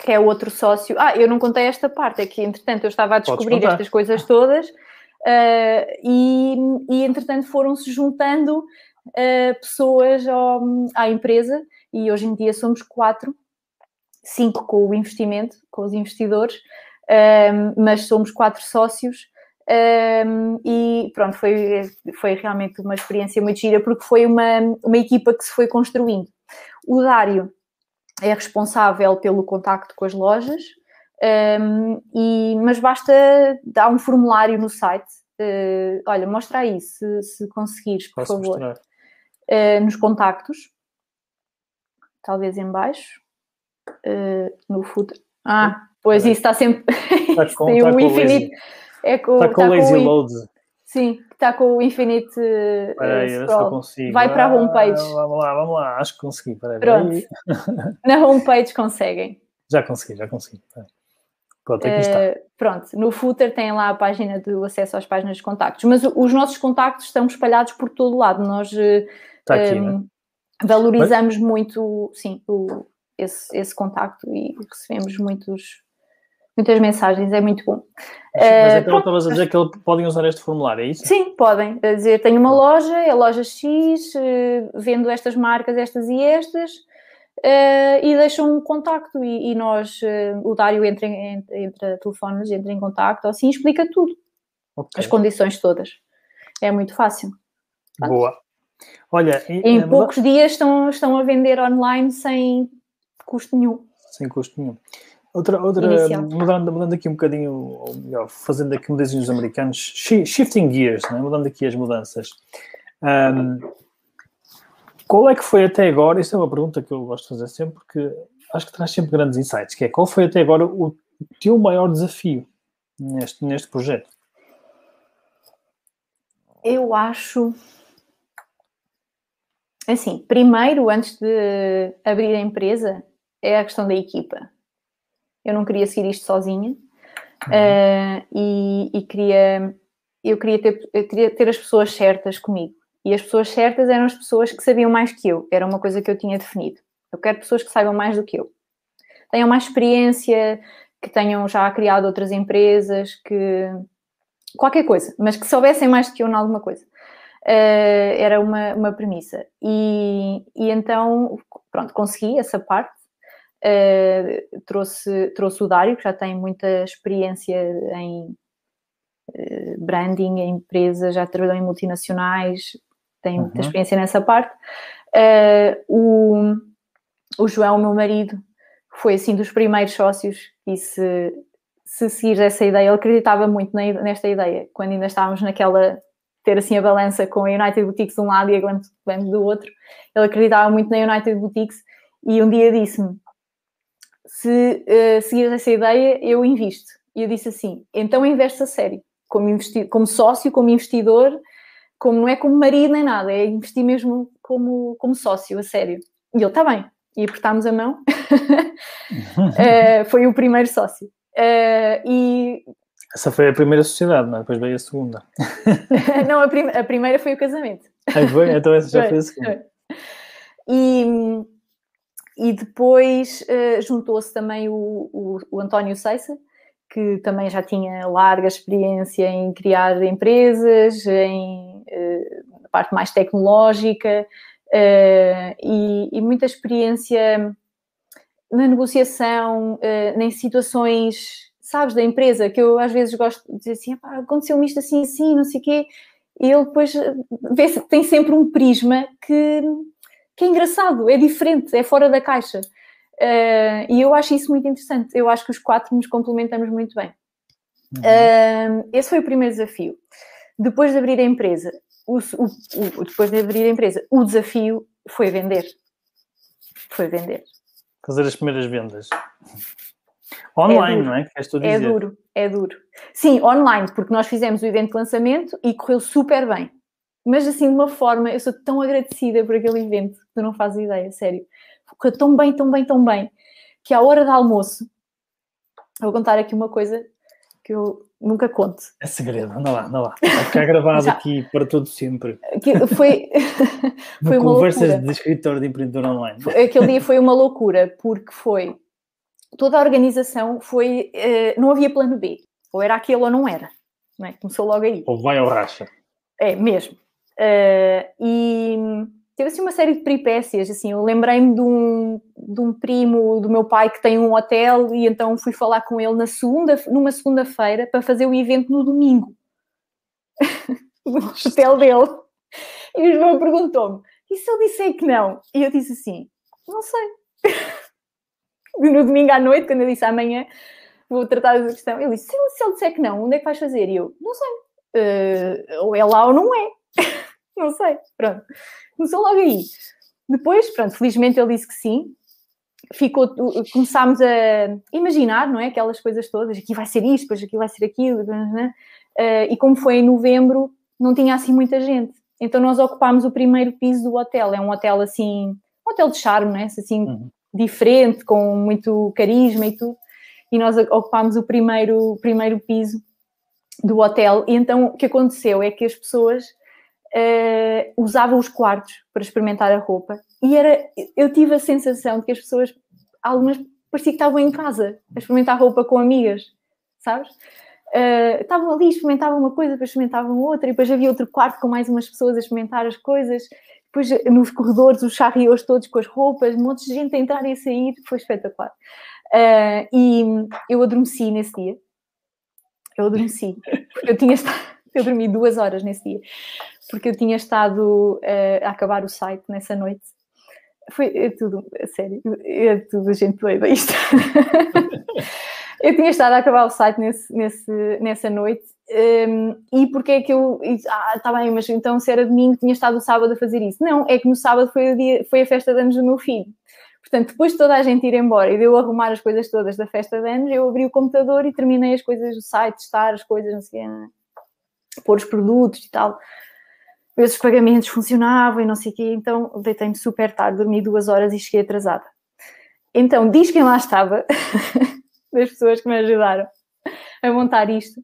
que é o outro sócio. Ah, eu não contei esta parte, é que entretanto eu estava a descobrir estas coisas todas uh, e, e entretanto foram-se juntando uh, pessoas ao, à empresa e hoje em dia somos quatro, cinco com o investimento, com os investidores, um, mas somos quatro sócios. Um, e pronto, foi, foi realmente uma experiência muito gira porque foi uma, uma equipa que se foi construindo. O Dário é responsável pelo contacto com as lojas, um, e, mas basta dar um formulário no site. Uh, olha, mostra aí se, se conseguires, por Posso favor. Uh, nos contactos, talvez em baixo, uh, no footer. Ah, Pois isso está sempre. Está *laughs* com, tem o infinito.
É com, está com o lazy com load.
Sim, está com o infinite.
Peraí, uh, consigo.
Vai para a ah, homepage.
vamos lá, vamos lá, acho que consegui. Peraí, Pronto. *laughs*
Na homepage conseguem.
Já consegui, já consegui. Pronto, aqui está. Uh,
pronto, no footer tem lá a página do acesso às páginas de contactos, mas os nossos contactos estão espalhados por todo lado. Nós
está aqui, um, né?
valorizamos mas... muito, sim, o, esse, esse contacto e recebemos muitos muitas mensagens, é muito bom.
Mas, uh, então estavas a dizer que podem usar este formulário, é isso?
Sim, podem. A dizer, tenho uma loja, é a loja X, uh, vendo estas marcas, estas e estas, uh, e deixam um contacto e, e nós, o Dário entra, entra, entra telefones, entra em contacto, assim, explica tudo. Okay. As condições todas. É muito fácil.
Pronto. Boa. Olha,
e, em poucos dias estão, estão a vender online sem custo nenhum.
Sem custo nenhum. Outra, outra mudando, mudando aqui um bocadinho, ou melhor, fazendo aqui um desenho dos americanos, shifting gears, né? mudando aqui as mudanças. Um, qual é que foi até agora, isso é uma pergunta que eu gosto de fazer sempre, porque acho que traz sempre grandes insights, que é, qual foi até agora o teu maior desafio neste, neste projeto?
Eu acho... Assim, primeiro, antes de abrir a empresa, é a questão da equipa eu não queria seguir isto sozinha uh, e, e, queria, eu queria ter, eu queria ter as pessoas certas comigo. E as pessoas certas eram as pessoas que sabiam mais que eu, era uma coisa que eu tinha definido. Eu quero pessoas que saibam mais do que eu, tenham mais experiência, que tenham já criado outras empresas, que qualquer coisa, mas que soubessem mais do que eu em alguma coisa. Uh, era uma, uma premissa. E, e então, pronto, consegui essa parte. Uh, trouxe, trouxe o Dário, que já tem muita experiência em uh, branding, em empresas, já trabalhou em multinacionais, tem muita uhum. experiência nessa parte. Uh, o, o João, meu marido, foi assim dos primeiros sócios e se, se seguir essa ideia, ele acreditava muito nesta ideia, quando ainda estávamos naquela ter assim a balança com a United Boutiques de um lado e a Glam do outro, ele acreditava muito na United Boutiques e um dia disse-me se uh, seguires essa ideia, eu invisto. E eu disse assim, então investe a sério, como, investi como sócio, como investidor, como não é como marido nem nada, é investir mesmo como, como sócio, a sério. E ele, está bem. E apertámos a mão. uh, *laughs* foi o primeiro sócio. Uh, e...
Essa foi a primeira sociedade, não é? Depois veio a segunda. *laughs*
não, a, prim a, primeira foi o casamento.
Aí foi? Então essa já foi, foi a segunda.
E, e depois uh, juntou-se também o, o, o, António Seissa, que também já tinha larga experiência em criar empresas, em, uh, parte mais tecnológica uh, e, e, muita experiência na negociação, uh, em situações, sabes, da empresa, que eu às vezes gosto de dizer assim, aconteceu-me isto assim, assim, não sei o quê, e ele depois vê tem sempre um prisma que, que é engraçado, é diferente, é fora da caixa. Uh, e eu acho isso muito interessante. Eu acho que os quatro nos complementamos muito bem. Uhum. Uh, esse foi o primeiro desafio. Depois de abrir a empresa, o, o, o, depois de abrir a empresa, o desafio foi vender. Foi vender.
Fazer as primeiras vendas. Online, é não é?
É duro, é duro. Sim, online, porque nós fizemos o evento de lançamento e correu super bem. Mas assim, de uma forma, eu sou tão agradecida por aquele evento, que tu não fazes ideia, sério correu tão bem, tão bem, tão bem, que à hora do almoço, vou contar aqui uma coisa que eu nunca conto.
É segredo, anda lá, anda lá. Vai ficar gravado *laughs* aqui para todo sempre.
Que foi, *laughs*
foi uma Conversas loucura. de escritor de empreendedor online.
Aquele dia foi uma loucura, porque foi toda a organização foi. Uh, não havia plano B. Ou era aquele ou não era. Não é? Começou logo aí.
Ou vai ao racha.
É, mesmo. Uh, e teve assim uma série de peripécias, assim, eu lembrei-me de um, de um primo do meu pai que tem um hotel e então fui falar com ele na segunda, numa segunda-feira para fazer o evento no domingo. *laughs* No hotel dele. E o João perguntou-me e se eu disser que não? E eu disse assim, não sei. *laughs* No domingo à noite, quando eu disse amanhã vou tratar dessa questão, ele disse, se ele disser que não, onde é que vais fazer? E eu, não sei. Uh, ou é lá ou não é não sei, pronto Começou logo aí. Depois, pronto, felizmente ele disse que sim. Ficou, começámos a imaginar, não é? Aquelas coisas todas, aqui vai ser isto, depois aqui vai ser aquilo, uh, e como foi em novembro, não tinha assim muita gente. Então nós ocupámos o primeiro piso do hotel. É um hotel assim, um hotel de charme, não é? Assim, uhum. diferente, com muito carisma e tudo. E nós ocupámos o primeiro, primeiro piso do hotel. E então o que aconteceu é que as pessoas uh, usava os quartos para experimentar a roupa e era, eu tive a sensação de que as pessoas, algumas parecia que estavam em casa a experimentar roupa com amigas, sabes? Uh, estavam ali, experimentavam uma coisa, depois experimentavam outra, e depois havia outro quarto com mais umas pessoas a experimentar as coisas, depois nos corredores os charrios todos com as roupas, um monte de gente a entrar e a sair, foi espetacular. Uh, e eu adormeci nesse dia. Eu adormeci. Eu tinha estado, eu dormi duas horas nesse dia porque eu tinha estado uh, a acabar o site nessa noite. Foi é tudo, sério, é tudo gente doida isto. *laughs* eu tinha estado a acabar o site nesse, nesse, nessa noite um, ehm, e porque é que eu. Ah, está bem, mas então se era domingo, tinha estado o sábado a fazer isso. Não, é que no sábado foi, o dia, foi a festa de anos do meu filho. Portanto, depois de toda a gente ir embora e de eu arrumar as coisas todas da festa de anos, eu abri o computador e terminei as coisas do site, testar as coisas, não sei o pôr os produtos e tal ver se os pagamentos funcionavam e não sei o quê, então deitei-me super tarde, dormi duas horas e cheguei atrasada. Então, diz quem lá estava, *laughs* das pessoas que me ajudaram a montar isto,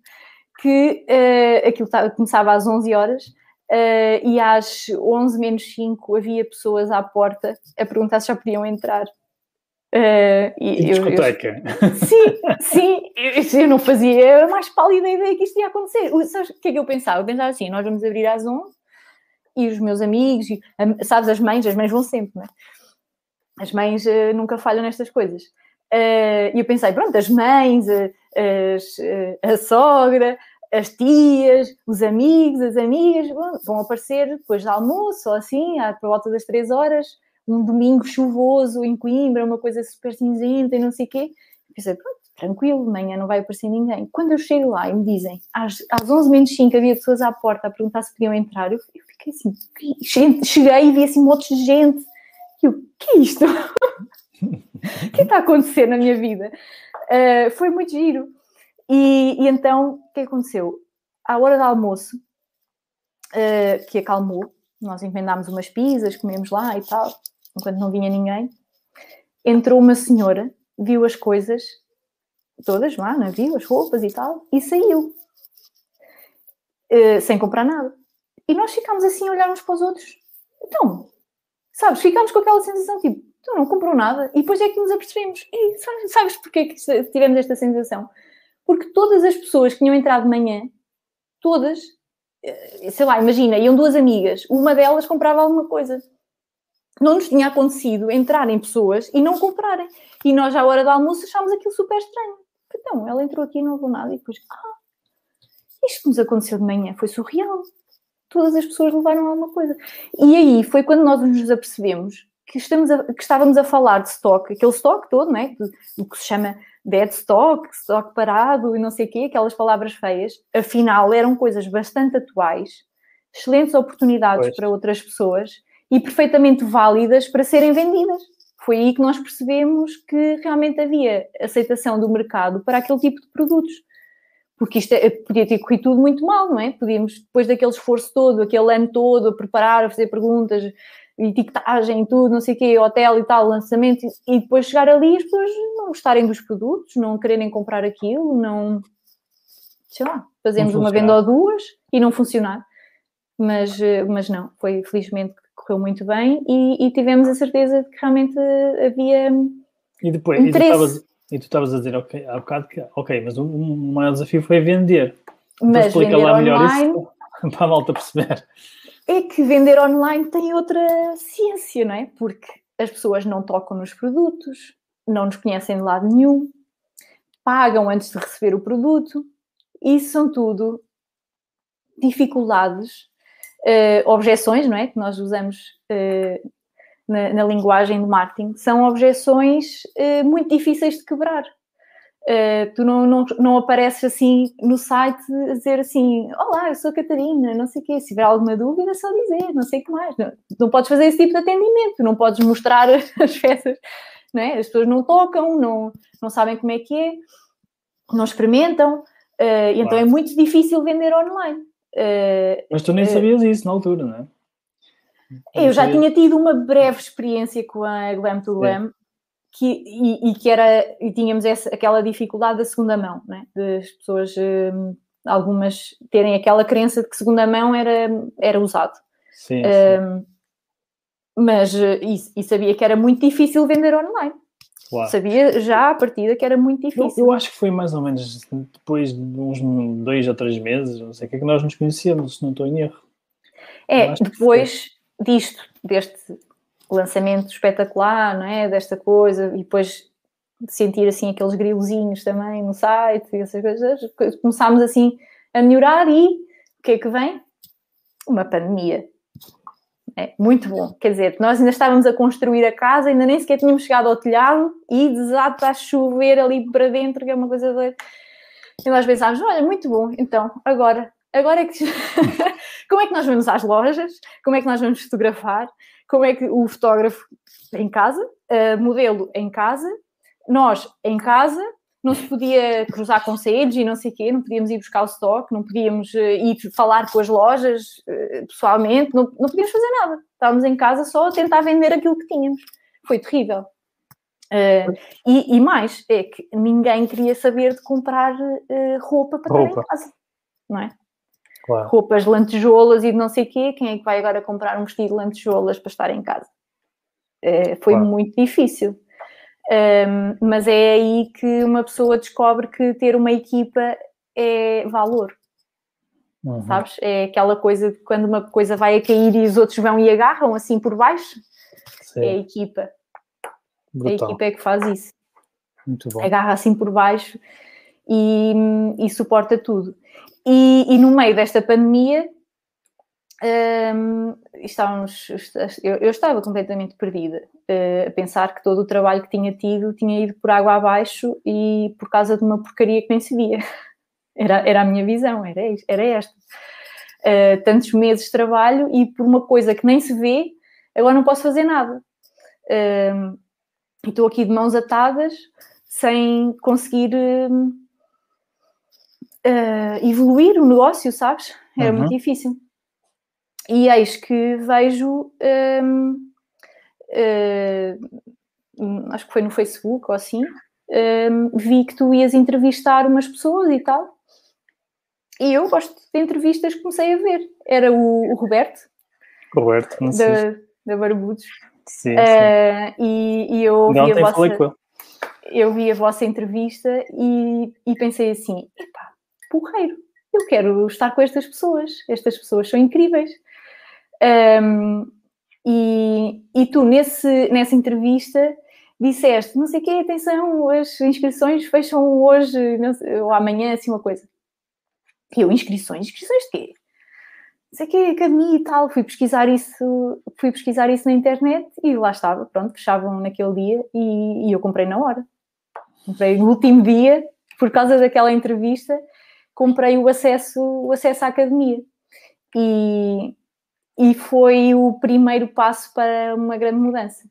que uh, aquilo começava às 11 horas uh, e às 11 menos 5 havia pessoas à porta a perguntar se já podiam entrar.
Uh, e, discoteca.
Eu, *laughs* sim, sim, eu, eu, não fazia a mais pálida ideia que isto ia acontecer. Sabes o que é que eu pensava? Eu pensava assim: nós vamos abrir às 11 e os meus amigos, e, sabes, as mães, as mães vão sempre, não é? As mães uh, nunca falham nestas coisas. Uh, e eu pensei, pronto, as mães, as, a sogra, as tias, os amigos, as amigas bom, vão aparecer depois do almoço ou assim, por volta das três horas, um domingo chuvoso em Coimbra, uma coisa super cinzenta e não sei o quê. Pensei, pronto, tranquilo, amanhã não vai aparecer ninguém. Quando eu chego lá e me dizem, às, às 11 menos 5 havia pessoas à porta a perguntar se podiam entrar, eu, eu fiquei assim, cheguei e vi assim monte de gente. E eu, que é isto? *laughs* o que está a acontecer na minha vida? Uh, foi muito giro. E, e, então, o que aconteceu? À hora do almoço, uh, que acalmou, nós encomendámos umas pizzas, comemos lá e tal, enquanto não vinha ninguém, entrou uma senhora, viu as coisas todas lá, navio, as roupas e tal, e saiu. Uh, sem comprar nada. E nós ficámos assim a olhar uns para os outros. Então, sabes, ficámos com aquela sensação tipo, tu não comprou nada. E depois é que nos apercebemos. E sabes, sabes porquê que tivemos esta sensação? Porque todas as pessoas que tinham entrado de manhã, todas eh, sei lá, imagina, iam duas amigas, uma delas comprava alguma coisa. Não nos tinha acontecido entrarem pessoas e não comprarem. E nós, à hora do almoço, achámos aquilo super estranho. Então, ela entrou aqui e não levou nada. E depois, ah, isto nos aconteceu de manhã, foi surreal. Todas as pessoas levaram alguma coisa. E aí foi quando nós nos apercebemos que, estamos a, que estávamos a falar de stock, aquele stock todo, né? o que se chama dead stock, stock parado e não sei o quê, aquelas palavras feias, afinal eram coisas bastante atuais, excelentes oportunidades pois. para outras pessoas e perfeitamente válidas para serem vendidas. Foi aí que nós percebemos que realmente havia aceitação do mercado para aquele tipo de produtos. Porque isto é, podia ter corrido tudo muito mal, não é? Podíamos, depois daquele esforço todo, aquele ano todo, a preparar, a fazer perguntas, etiquetagem, tudo, não sei o quê, hotel e tal, lançamento, e depois chegar ali e as pessoas não gostarem dos produtos, não quererem comprar aquilo, não. sei lá, fazemos uma venda ou duas e não funcionar. Mas, eh, mas não, foi felizmente correu muito bem e, e tivemos a certeza de que realmente havia.
E depois, interesse. e tu estavas a dizer ok, há bocado que, ok, mas o, o maior desafio foi vender. Então mas explica lá melhor online, isso *laughs* para a malta perceber
é que vender online tem outra ciência, não é? Porque as pessoas não tocam nos produtos, não nos conhecem de lado nenhum, pagam antes de receber o produto, isso são tudo dificuldades, uh, objeções, não é? Que nós usamos uh, na, na, linguagem de marketing, são objeções uh, muito difíceis de quebrar. Tu não, não, não apareces assim no site a dizer assim: Olá, eu sou a Catarina, não sei o quê. Se tiver alguma dúvida, é só dizer, não sei o que mais. Não, não podes fazer esse tipo de atendimento, não podes mostrar *laughs* as peças, não é? As pessoas não tocam, não, não sabem como é que é, não experimentam, uh, e então é muito difícil vender online.
Uh, Mas tu nem sabias isso na altura, não é?
Eu já tinha tido uma breve experiência com a Glam to Glam, que, e, e, que era, e tínhamos essa, aquela dificuldade da segunda mão, né? das pessoas, hum, algumas terem aquela crença de que segunda mão era, era usado. Sim, um, Mas, e, e, sabia que era muito difícil vender online. Claro. Sabia já à partida que era muito difícil.
Eu, eu, acho que foi mais ou menos depois de uns dois ou três meses, não sei o que é que nós nos conhecemos, se não estou em erro.
É, depois disto, deste lançamento espetacular, não é? Desta coisa, e depois sentir assim aqueles grilozinhos também no site e essas coisas, começámos assim a melhorar e o que é que vem? Uma pandemia. É, muito bom. Quer dizer, nós ainda estávamos a construir a casa, ainda nem sequer tínhamos chegado ao telhado e desata a chover ali para dentro, que é uma coisa doida. E nós pensámos, olha, muito bom, então, agora, agora é que... *laughs* Como é que nós vamos às lojas? Como é que nós vamos fotografar? como é que o fotógrafo em casa, uh, modelo em casa, nós em casa, não se podia cruzar conselhos e não sei o quê, não podíamos ir buscar o stock, não podíamos uh, ir falar com as lojas uh, pessoalmente, não, não podíamos fazer nada. Estávamos em casa só a tentar vender aquilo que tínhamos. Foi terrível. Uh, e, e, mais, é que ninguém queria saber de comprar roupa para roupa. estar em casa, não é? claro. roupas lantejoulas e de não sei o quê, quem é que vai agora comprar um vestido de lantejoulas para estar em casa? É, foi claro. muito difícil. Um, mas é aí que uma pessoa descobre que ter uma equipa é valor. Uhum. Sabes? É aquela coisa de quando uma coisa vai a cair e os outros vão e agarram assim por baixo. Sim. É a equipa. Brutal. A equipa é que faz isso. Muito bom. Agarra assim por baixo e, e suporta tudo. E, e no meio desta pandemia, um, estávamos, eu, eu, estava completamente perdida, uh, a pensar que todo o trabalho que tinha tido tinha ido por água abaixo e por causa de uma porcaria que nem se via. *laughs* Era, era a minha visão, era, era esta. Uh, tantos meses de trabalho e por uma coisa que nem se vê, agora não posso fazer nada. Uh, estou aqui de mãos atadas, sem conseguir uh, evoluir o negócio, sabes? Era uhum. muito difícil. E eis que vejo, um, uh, acho que foi no Facebook ou assim, um, vi que tu ias entrevistar umas pessoas e tal. E eu gosto de entrevistas que comecei a ver. Era o, o Roberto.
Roberto, não sei.
Da, da Barbudos. Sim, sim. Uh, e, e, eu ouvi a vossa, eu vi a vossa entrevista e, e pensei assim, epá, porreiro. eu quero estar com estas pessoas, estas pessoas são incríveis. Um, e, e tu, nesse, nessa entrevista, disseste, não sei o quê, atenção, as inscrições fecham hoje sei, ou amanhã, assim uma coisa. E eu, inscrições? Inscrições de quê? Não sei o quê, academia e tal. Fui pesquisar isso, fui pesquisar isso na internet e lá estava, pronto, fechavam naquele dia e, e eu comprei na hora. Comprei no último dia, por causa daquela entrevista, comprei o acesso, o acesso à academia. E, e foi o primeiro passo para uma grande mudança.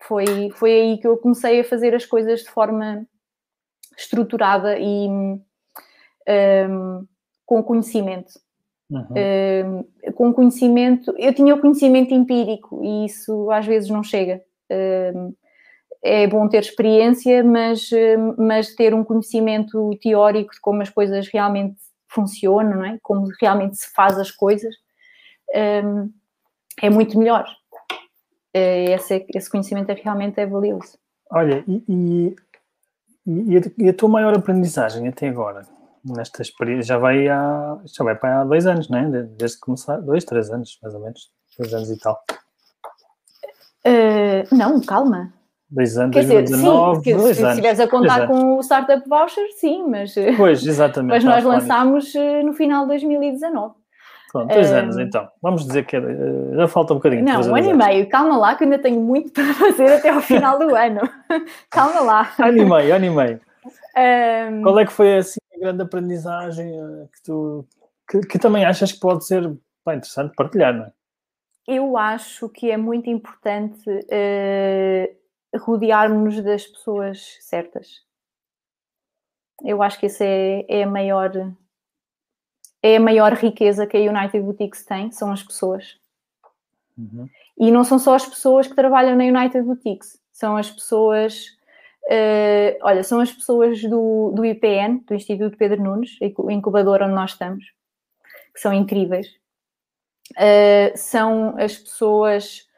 Foi, foi aí que eu comecei a fazer as coisas de forma estruturada e um, com conhecimento. Uhum. Um, com conhecimento, eu tinha o conhecimento empírico e isso às vezes não chega. Um, é bom ter experiência, mas, mas ter um conhecimento teórico de como as coisas realmente funcionam, não é? como realmente se faz as coisas, um, é muito melhor. É, esse, esse conhecimento é, realmente é valioso.
Olha, e, e, e, a, tua maior aprendizagem até agora? Nesta experiência, já vai há, já vai para há dois anos, não é? Desde que começar, dois, três anos, mais ou menos, dois anos e tal.
Uh, não, calma.
Dois anos, Quer 2019, dizer, sim, dois
se
anos.
estiveres a contar com o Startup Voucher, sim, mas...
Pois, exatamente.
Mas nós lançámos eh, no final de 2019.
Pronto, dois um, anos então. Vamos dizer que uh, já falta um bocadinho.
Não, um ano e meio. Calma lá, que ainda tenho muito *laughs* para fazer até ao final do ano. *laughs* Calma lá.
Ano e meio, ano e meio. Um, Qual é que foi assim, a grande aprendizagem uh, que tu que, que, também achas que pode ser pá, interessante partilhar, não é?
Eu acho que é muito importante uh, rodearmos-nos das pessoas certas. Eu acho que essa é, é a maior é a maior riqueza que a United Boutiques tem, são as pessoas. Uhum. E não são só as pessoas que trabalham na United Boutiques, são as pessoas, uh, olha, são as pessoas do, do IPN, do Instituto Pedro Nunes, o incubador onde nós estamos, que são incríveis. Uh, são as pessoas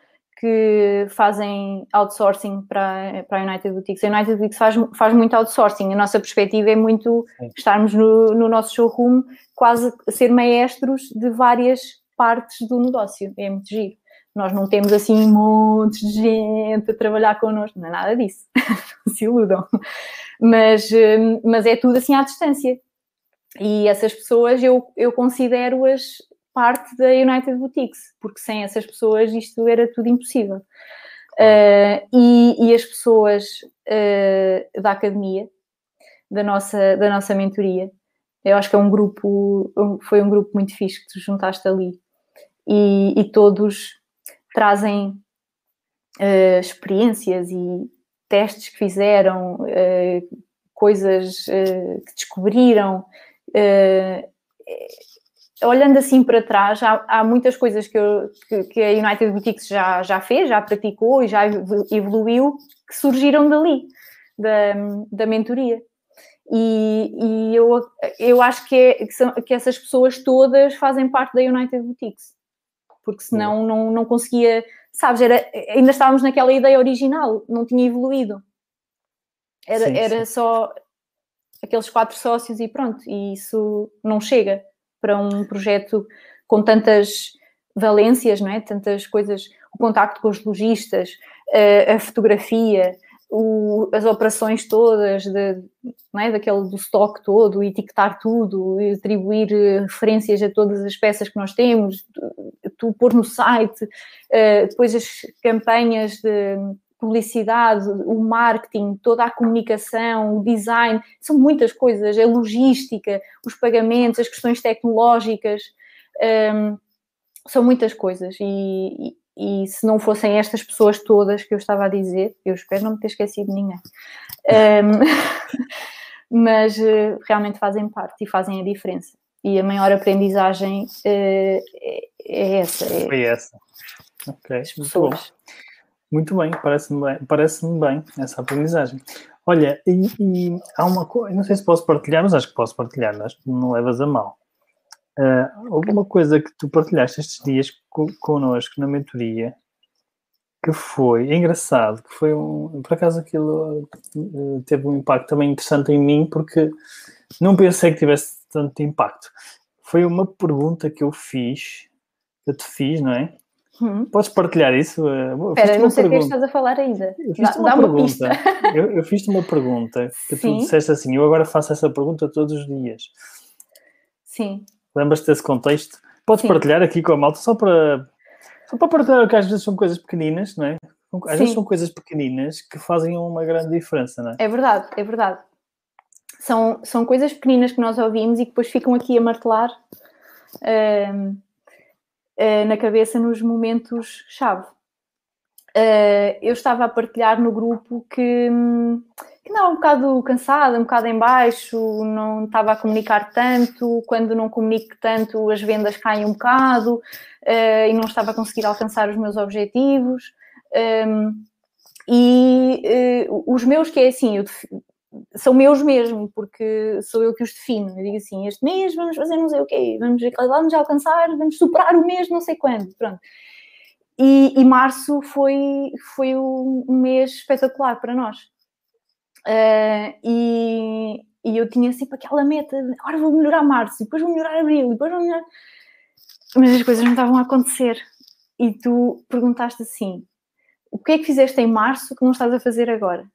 que fazem outsourcing para, para a United Boutiques. A United Boutiques faz, faz muito outsourcing. A nossa perspectiva é muito Sim. estarmos no, no nosso showroom quase ser maestros de várias partes do negócio. É muito giro. Nós não temos assim montes de gente a trabalhar connosco, não é nada disso. *laughs* não se iludam. Mas, hum, mas é tudo assim à distância. E essas pessoas eu, eu considero-as parte da United Boutiques, porque sem essas pessoas isto era tudo impossível. Uh, e, e, as pessoas uh, da academia, da nossa, da nossa mentoria, eu acho que é um grupo, foi um grupo muito fixe que tu juntaste ali. E, e todos trazem uh, experiências e testes que fizeram, coisas que descobriram olhando assim para trás, há, há muitas coisas que, eu, que, que, a United Boutiques já, já fez, já praticou e já evoluiu, que surgiram dali, da, da mentoria. E, e eu, eu acho que, é, que, são, que, essas pessoas todas fazem parte da United Boutiques, porque senão não, não conseguia, sabes, era, ainda estávamos naquela ideia original, não tinha evoluído. Era, sim, era sim. só aqueles quatro sócios e pronto, e isso não chega para um projeto com tantas valências, não é? Tantas coisas, o contacto com os lojistas, a, a fotografia, o, as operações todas, de, não é? daquele do stock todo, etiquetar tudo, atribuir eh, referências a todas as peças que nós temos, tu, tu pôr no site, uh, depois as campanhas de publicidade, o marketing, toda a comunicação, o design, são muitas coisas, a logística, os pagamentos, as questões tecnológicas, um, são muitas coisas e, e, e, se não fossem estas pessoas todas que eu estava a dizer, eu espero não me ter esquecido ninguém, um, *laughs* mas uh, realmente fazem parte e fazem a diferença. E a maior aprendizagem uh, é, é, essa. É,
Foi essa. Ok, as pessoas. Muito bem, parece-me bem, parece bem essa aprendizagem. Olha, e, e, há uma coisa, não sei se posso partilhar, mas acho que posso partilhar, acho que não levas a mal. Uh, alguma coisa que tu partilhaste estes dias co connosco na mentoria que foi é engraçado, que foi um, por acaso aquilo uh, teve um impacto também interessante em mim porque não pensei que tivesse tanto impacto. Foi uma pergunta que eu fiz, que eu te fiz, não é?
Hum.
Podes partilhar isso?
Espera, não sei o que é que estás a falar ainda.
Eu fiz-te uma, pergunta. *laughs* eu, eu fiz-te uma pergunta que Sim. tu disseste assim: eu agora faço essa pergunta todos os dias.
Sim.
Lembras-te desse contexto? Podes
Sim.
partilhar aqui com a malta só para, só para partilhar que às vezes são coisas pequeninas, não é? Às
Sim.
vezes são coisas pequeninas que fazem uma grande diferença, não é?
É verdade, é verdade. São, são coisas pequeninas que nós ouvimos e que depois ficam aqui a martelar uh, uh, na cabeça nos momentos-chave. Uh, eu estava a partilhar no grupo que, que não, um bocado cansada, um bocado em baixo, não estava a comunicar tanto, quando não comunico tanto as vendas caem um bocado e não estava a conseguir alcançar os meus objetivos. Um, e uh, os meus, que é assim, eu, são meus mesmo, porque sou eu que os defino. Eu digo assim: este mês vamos fazer não sei o quê, vamos, vamos alcançar, vamos superar o mês não sei quando. Pronto. E, e março foi, foi um mês espetacular para nós. Uh, e, e, eu tinha sempre aquela meta: de, agora vou melhorar março, depois vou melhorar abril, depois vou melhorar. Mas as coisas não estavam a acontecer. E tu perguntaste assim: o que é que fizeste em março que não estás a fazer agora?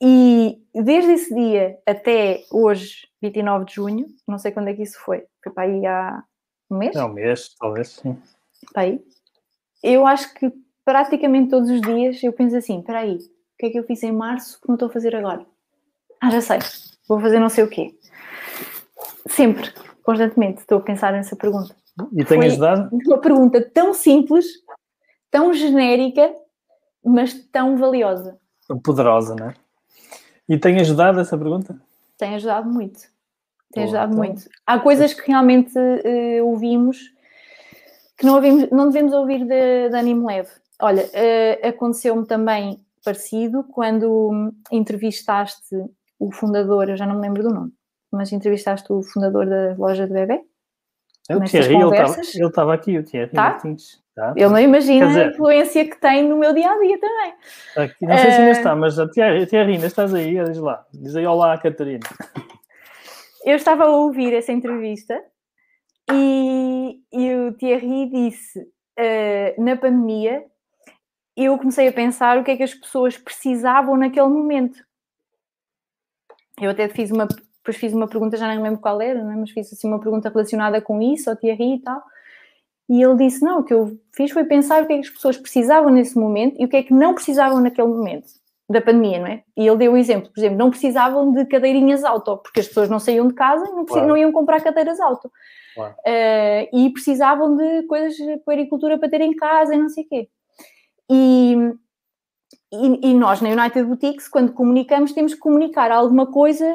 E desde esse dia até hoje, 29 de junho, não sei quando é que isso foi, foi para aí há um mês?
É um mês, talvez, sim.
Para aí. Eu acho que praticamente todos os dias eu penso assim, espera aí, o que é que eu fiz em março que não estou a fazer agora? Ah, já sei, vou fazer não sei o quê. Sempre, constantemente, estou a pensar nessa pergunta.
E tem ajudado?
Uma pergunta tão simples, tão genérica, mas tão valiosa.
Poderosa, não é? E tem ajudado essa pergunta?
Tem ajudado muito. Tem Boa, ajudado então... muito. Há coisas que realmente uh, ouvimos que não, ouvimos, não devemos ouvir de, de ânimo leve. Olha, uh, aconteceu-me também parecido quando entrevistaste o fundador, eu já não me lembro do nome, mas entrevistaste o fundador da loja de bebê.
É o Thierry, ele estava aqui, o Thierry
tá?
Martins. Tá,
ele não imagina dizer, a influência que tem no meu dia a dia também.
Aqui, não sei uh... se ainda está, mas a ainda estás aí? Diz lá, diz aí olá, Catarina.
Eu estava a ouvir essa entrevista e, e o Thierry disse: uh, na pandemia, eu comecei a pensar o que é que as pessoas precisavam naquele momento. Eu até fiz uma, depois fiz uma pergunta, já não lembro qual era, é? mas fiz assim uma pergunta relacionada com isso, ao Thierry e tal. E ele disse: Não, o que eu fiz foi pensar o que é que as pessoas precisavam nesse momento e o que é que não precisavam naquele momento da pandemia, não é? E ele deu o exemplo, por exemplo, não precisavam de cadeirinhas auto, porque as pessoas não saíam de casa e não, claro. não iam comprar cadeiras auto. Claro. Uh, e precisavam de coisas para agricultura para ter em casa e não sei o quê. E, e, e, nós na United Boutiques, quando comunicamos, temos que comunicar alguma coisa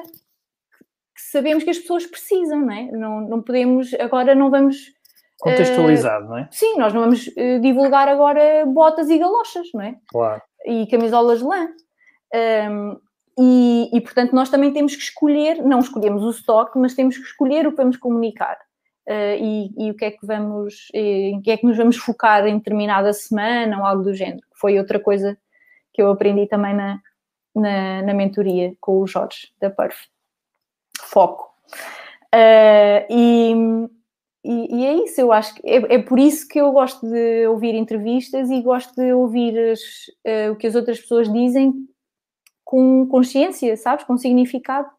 que sabemos que as pessoas precisam, não é? Não, não podemos, agora não vamos
Contextualizado, uh, não é?
Sim, nós não vamos uh, divulgar agora botas e galochas, não é?
Claro.
E camisolas de lã. Um, e, e, portanto, nós também temos que escolher, não escolhemos o estoque, mas temos que escolher o que vamos comunicar. Uh, e, e, o que é que vamos, em que é que nos vamos focar em determinada semana ou algo do género. Foi outra coisa que eu aprendi também na, na, na mentoria com o Jorge, da Perf. Foco. Uh, e, e, e, é isso, eu acho que é, é, por isso que eu gosto de ouvir entrevistas e gosto de ouvir as, uh, o que as outras pessoas dizem com consciência, sabes? Com significado.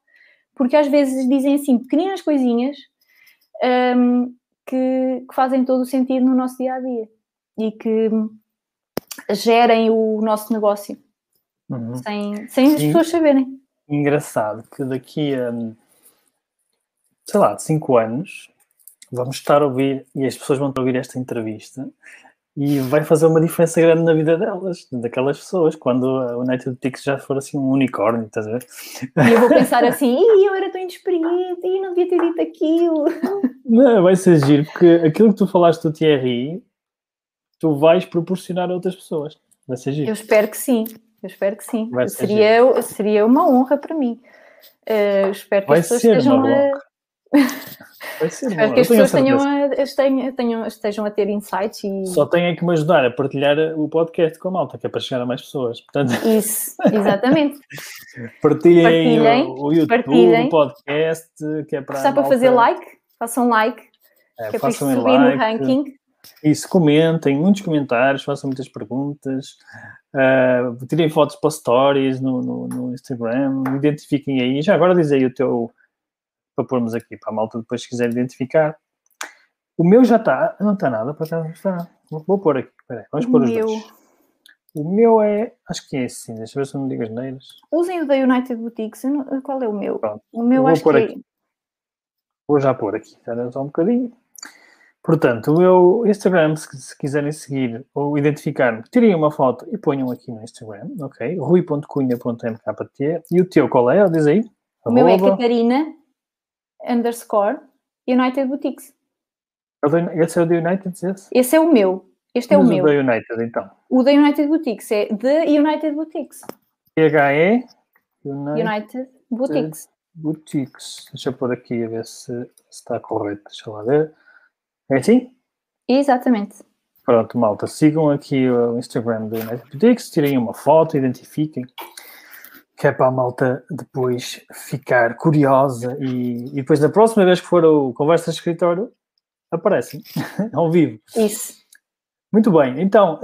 Porque às vezes dizem assim pequeninas coisinhas um, ehm, que, que, fazem todo o sentido no nosso dia a dia e que gerem o nosso negócio uhum. sem, sem as pessoas saberem.
Engraçado que daqui a sei lá, de 5 anos vamos estar a ouvir, e as pessoas vão ouvir esta entrevista, e vai fazer uma diferença grande na vida delas, daquelas pessoas, quando o United Tix já for assim um unicórnio, estás a ver?
E eu vou pensar assim, Ih, eu era tão inexperiente, e não devia ter dito aquilo.
Não, vai ser giro, porque aquilo que tu falaste do Thierry, tu vais proporcionar a outras pessoas. Vai ser giro.
Eu espero que sim, eu espero que sim. Seria, seria uma honra para mim. Uh, espero que
vai
as pessoas estejam a... Espero que as pessoas tenham a- tenham- tenham- estejam a ter insights e
Só tem é que me ajudar a partilhar o podcast com a malta, que é para chegar a mais pessoas. Portanto,
isso, exatamente. *laughs*
partilhem,
Partilhem,
o, o YouTube,
partilhem.
o podcast, que é para.
Está
a
para fazer like, façam like,
É,
que é para isto subir no
like,
ranking.
Isso, comentem, muitos comentários, façam muitas perguntas, ah, tirem fotos para stories no, no, no Instagram, identifiquem aí. Já agora diz aí o teu, para pormos aqui, para a malta depois se quiser identificar. O meu já está, não está nada, para não está. Vou vou pôr aqui, espera aí, vamos pôr os
meu-
dois. O meu é, acho que é assim, deixa eu ver se eu não digo as neiras.
Usem o da United Boutiques. Qual é o meu?
Pronto,
O meu
vou
acho que é.
aqui. Vou já pôr aqui, espera só um bocadinho. Portanto, o meu Instagram, se, se quiserem seguir ou identificar-me, tirem uma foto e ponham aqui no Instagram, ok? rui.cunha.mkt. E o teu qual é? Diz aí.
O meu é. Catarina underscore United Boutiques.
Esse é o da United, esse?
Esse é o meu. Este é o
Mas
meu.
da United, então.
O da United Boutiques é The United Boutiques.
T-H-E United
United Boutiques.
Boutiques. Deixa eu pôr aqui a ver se, se está correto. Deixa lá ver. É assim?
Exatamente.
Pronto, malta, sigam aqui o Instagram do United Boutiques, tirem uma foto, identifiquem, que é para a malta depois ficar curiosa e, e depois da próxima vez que for o Conversa de Escritório, aparecem *laughs* ao vivo.
Isso.
Muito bem, então.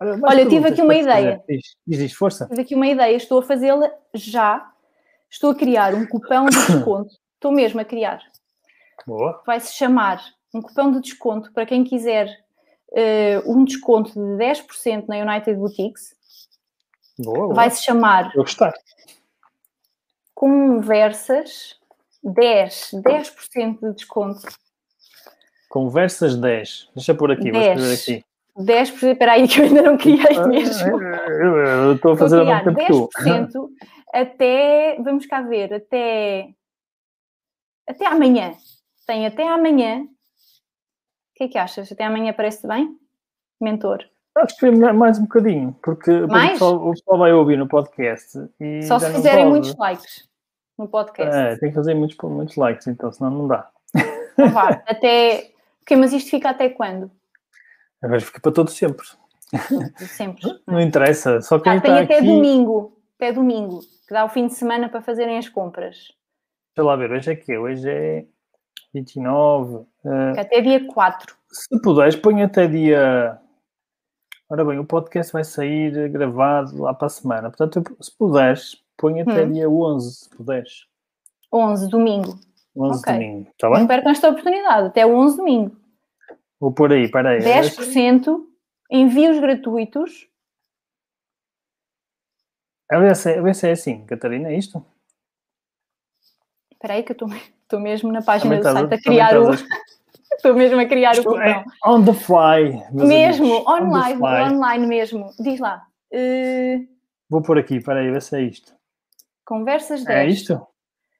mais
Olha, eu tive aqui uma ideia.
Diz, diz, diz, força.
Tive aqui uma ideia. Estou a fazê-la já. Estou a criar um cupão de desconto. *coughs* Estou mesmo a criar.
Boa.
Vai-se chamar um cupão de desconto para quem quiser eh, um desconto de 10% na United Boutiques.
Boa, boa.
Vai-se chamar
Eu gostar.
Conversas 10. 10% de desconto.
Conversas 10. Deixa pôr aqui, vou
10.
escrever aqui.
10%. Espera aí que eu ainda não criei mesmo. *laughs*
Eu, estou a
Vou
fazer
criar
mesmo tempo que tu.
10% até, vamos cá ver, até, até amanhã. Tem até amanhã. O que é que achas? Até amanhã parece bem? Mentor.
Acho que foi mais um bocadinho, porque
Mais?
O, pessoal, o pessoal vai ouvir no podcast
Só se fizerem
pode.
muitos likes no podcast.
É, tem que fazer muitos, muitos likes, então, senão não dá.
Então vá, até. Ok, mas isto fica até quando?
Agora fica para todo sempre.
Sempre. *laughs*
Não interessa, só quem
Ah, tem até
aqui.
domingo. Até domingo. Que dá o fim de semana para fazerem as compras.
Deixa lá ver, hoje é que Hoje é 29. eh,
Que Até dia 4.
se puderes, põe até dia. Ora bem, o podcast vai sair gravado lá para a semana. Portanto, se puderes, põe até
Hum.
dia 11, se puderes.
11, domingo.
11
Ok.
domingo,
Não
bem?
percam esta oportunidade. Até 11 domingo.
Vou pôr aí, para aí.
10% envios gratuitos.
A ver se, a ver se é assim, Catarina, é isto?
Espera aí que eu estou- *laughs* mesmo na página
Também
do
a-
site a criar o... *laughs* Estou mesmo a criar o
Isto
cupom.
é on the fly.
Mesmo,
amigos, on
online,
fly.
online mesmo. Diz lá. eh,
Vou pôr aqui, para aí, ver se é isto.
conversas 10.
É isto?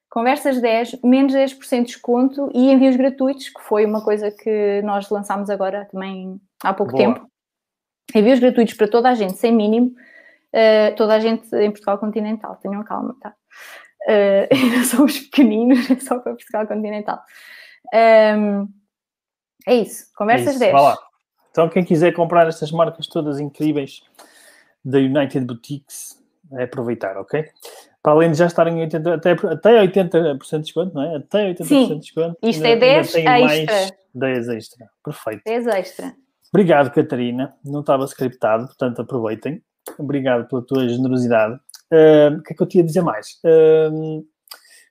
Conversas 10, menos 10% de desconto e envios gratuitos, que foi uma coisa que nós lançámos agora também há pouco
Boa.
tempo. Envios gratuitos para toda a gente, sem mínimo. eh, toda a gente em Portugal continental. Tenham calma, tá? Eh, *laughs* ainda somos pequeninos, *laughs* é só para Portugal continental. Ahm, é isso. Conversas
Isso,
10.
vá lá. Então, quem quiser comprar estas marcas todas incríveis da United Boutiques, é aproveitar, ok? Para além de já estarem em 80, até, até 80% de desconto, não é? Até 80%
Sim.
de desconto.
Isto
ainda-
é
ainda
10
tem mais
extra.
10 extra. Perfeito.
10 extra.
Obrigado, Catarina. Não estava scriptado, portanto aproveitem. Obrigado pela tua generosidade. O que é que eu tinha a dizer mais? Ahm,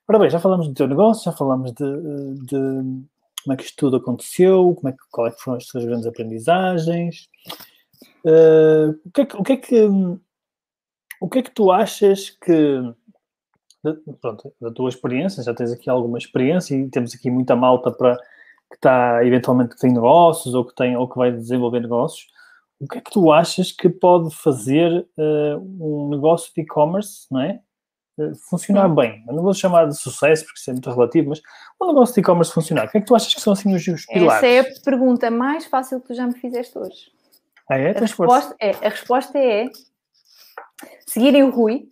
ora bem, já falamos do teu negócio, já falamos de, de como é que isto tudo aconteceu, como é que, qual é que foram as tuas grandes aprendizagens. Ah, o, que é que, o, que é que, o que é que tu achas que, pronto, da tua experiência, já tens aqui alguma experiência e temos aqui muita malta para que está eventualmente que tem negócios ou que tem ou que vai desenvolver negócios, o que é que tu achas que pode fazer eh, um negócio de e-commerce, não é? Eh, funcionar bem. Eu não vou chamar de sucesso porque isso é muito relativo, mas um negócio de e-commerce funcionar. O que é que tu achas que são assim os, os pilares?
Essa é a pergunta mais fácil que tu já me fizeste hoje.
Ah, é?
A resposta é, a resposta é seguirem o Rui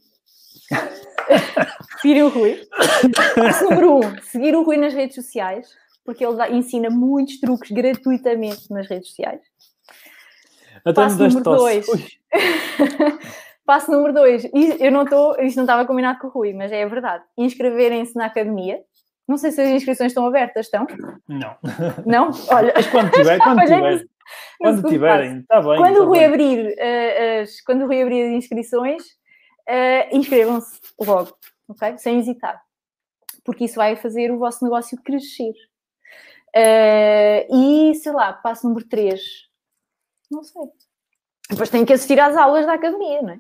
*laughs* Seguir o Rui. Passo número um, seguir o Rui nas redes sociais, porque ele dá, ensina muitos truques gratuitamente nas redes sociais.
Até
Passo número dois. *laughs* Passo número dois. Eu não estou, isto não estava combinado com o Rui, mas é verdade. Inscreverem-se na academia. Não sei se as inscrições estão abertas, estão?
Não.
Não? Olha.
Mas quando tiver, *laughs* quando tiver. Quando tiverem, está bem.
Quando
tá
o Rui
bem.
abrir, uh, as, quando o Rui abrir as inscrições, uh, inscrevam-se logo, ok? Sem hesitar. Porque isso vai fazer o vosso negócio crescer. Uh, e, sei lá, passo número 3. Não sei. Depois têm que assistir às aulas da academia, não é?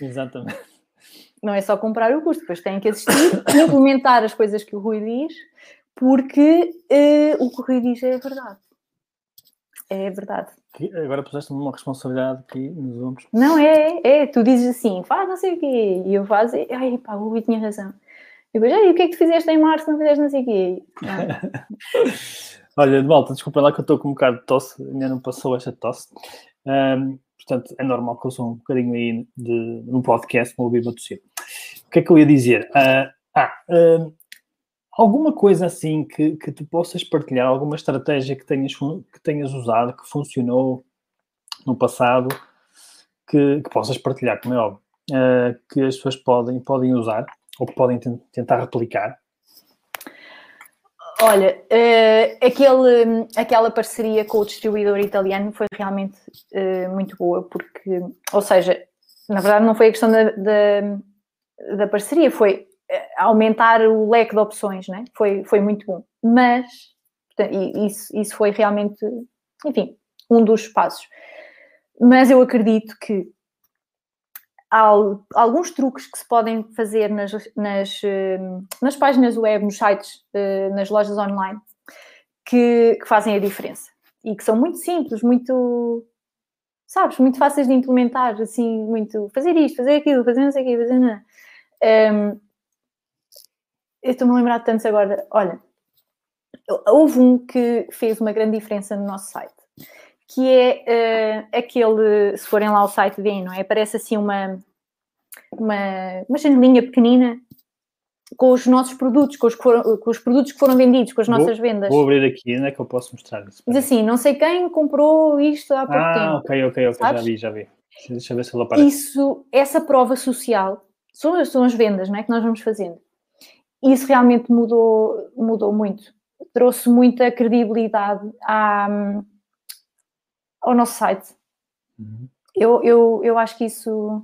Exatamente.
Não é só comprar o curso, depois têm que assistir *coughs* e implementar as coisas que o Rui diz, porque uh, o que o Rui diz é verdade. É verdade.
Que Agora puseste-me uma responsabilidade que nos vamos.
Não, é, é. Tu dizes assim, faz não sei o quê, e eu faço, e, ai pá, o Rui tinha razão. E depois, ai, o que é que tu fizeste em março, não fizeste não sei o quê? Ah, *laughs*
Olha, malta, desculpa lá que eu estou com um bocado de tosse, ainda não passou esta tosse. Ahm, portanto, é normal que eu sou um bocadinho aí de, no podcast, ouvir-me a tossir. O que é que eu ia dizer? Ah, ah, ahm, alguma coisa assim que, que tu possas partilhar, alguma estratégia que tenhas, que tenhas usado, que funcionou no passado, que, que possas partilhar, como é óbvio, ah, que as pessoas podem, podem usar ou que podem ten- tentar replicar.
Olha, eh, aquele, aquela parceria com o distribuidor italiano foi realmente eh, muito boa, porque, ou seja, na verdade não foi a questão da, da, da parceria, foi eh, aumentar o leque de opções, né? foi, foi muito bom. Mas, portanto, isso, isso foi realmente, enfim, um dos passos. Mas eu acredito que alguns truques que se podem fazer nas, nas, eh, nas páginas web, nos sites, eh, nas lojas online, que, que fazem a diferença. E que são muito simples, muito, sabes, muito fáceis de implementar, assim, muito, fazer isto, fazer aquilo, fazer não sei o quê, fazer nada. Ehm, eu estou-me a lembrar de tantos agora. Olha, houve um que fez uma grande diferença no nosso site, que é eh, aquele, se forem lá ao site, veem, não é? Aparece assim uma, uma, uma janelinha pequenina com os nossos produtos, com os, com os produtos que foram vendidos, com as
Vou-
nossas vendas.
Vou abrir aqui, onde é que eu posso mostrar isso?
Diz assim, não sei quem comprou isto há pouco
Ah,
tempo.
ok, ok, ok, já
Sabes?
vi, já vi. Deixa eu ver se ele aparece.
Isso, essa prova social, são, as- são as vendas não é, que nós vamos fazendo. Isso realmente mudou, mudou muito. Trouxe muita credibilidade à- ao nosso site.
Uhum.
Eu, eu, eu acho que isso...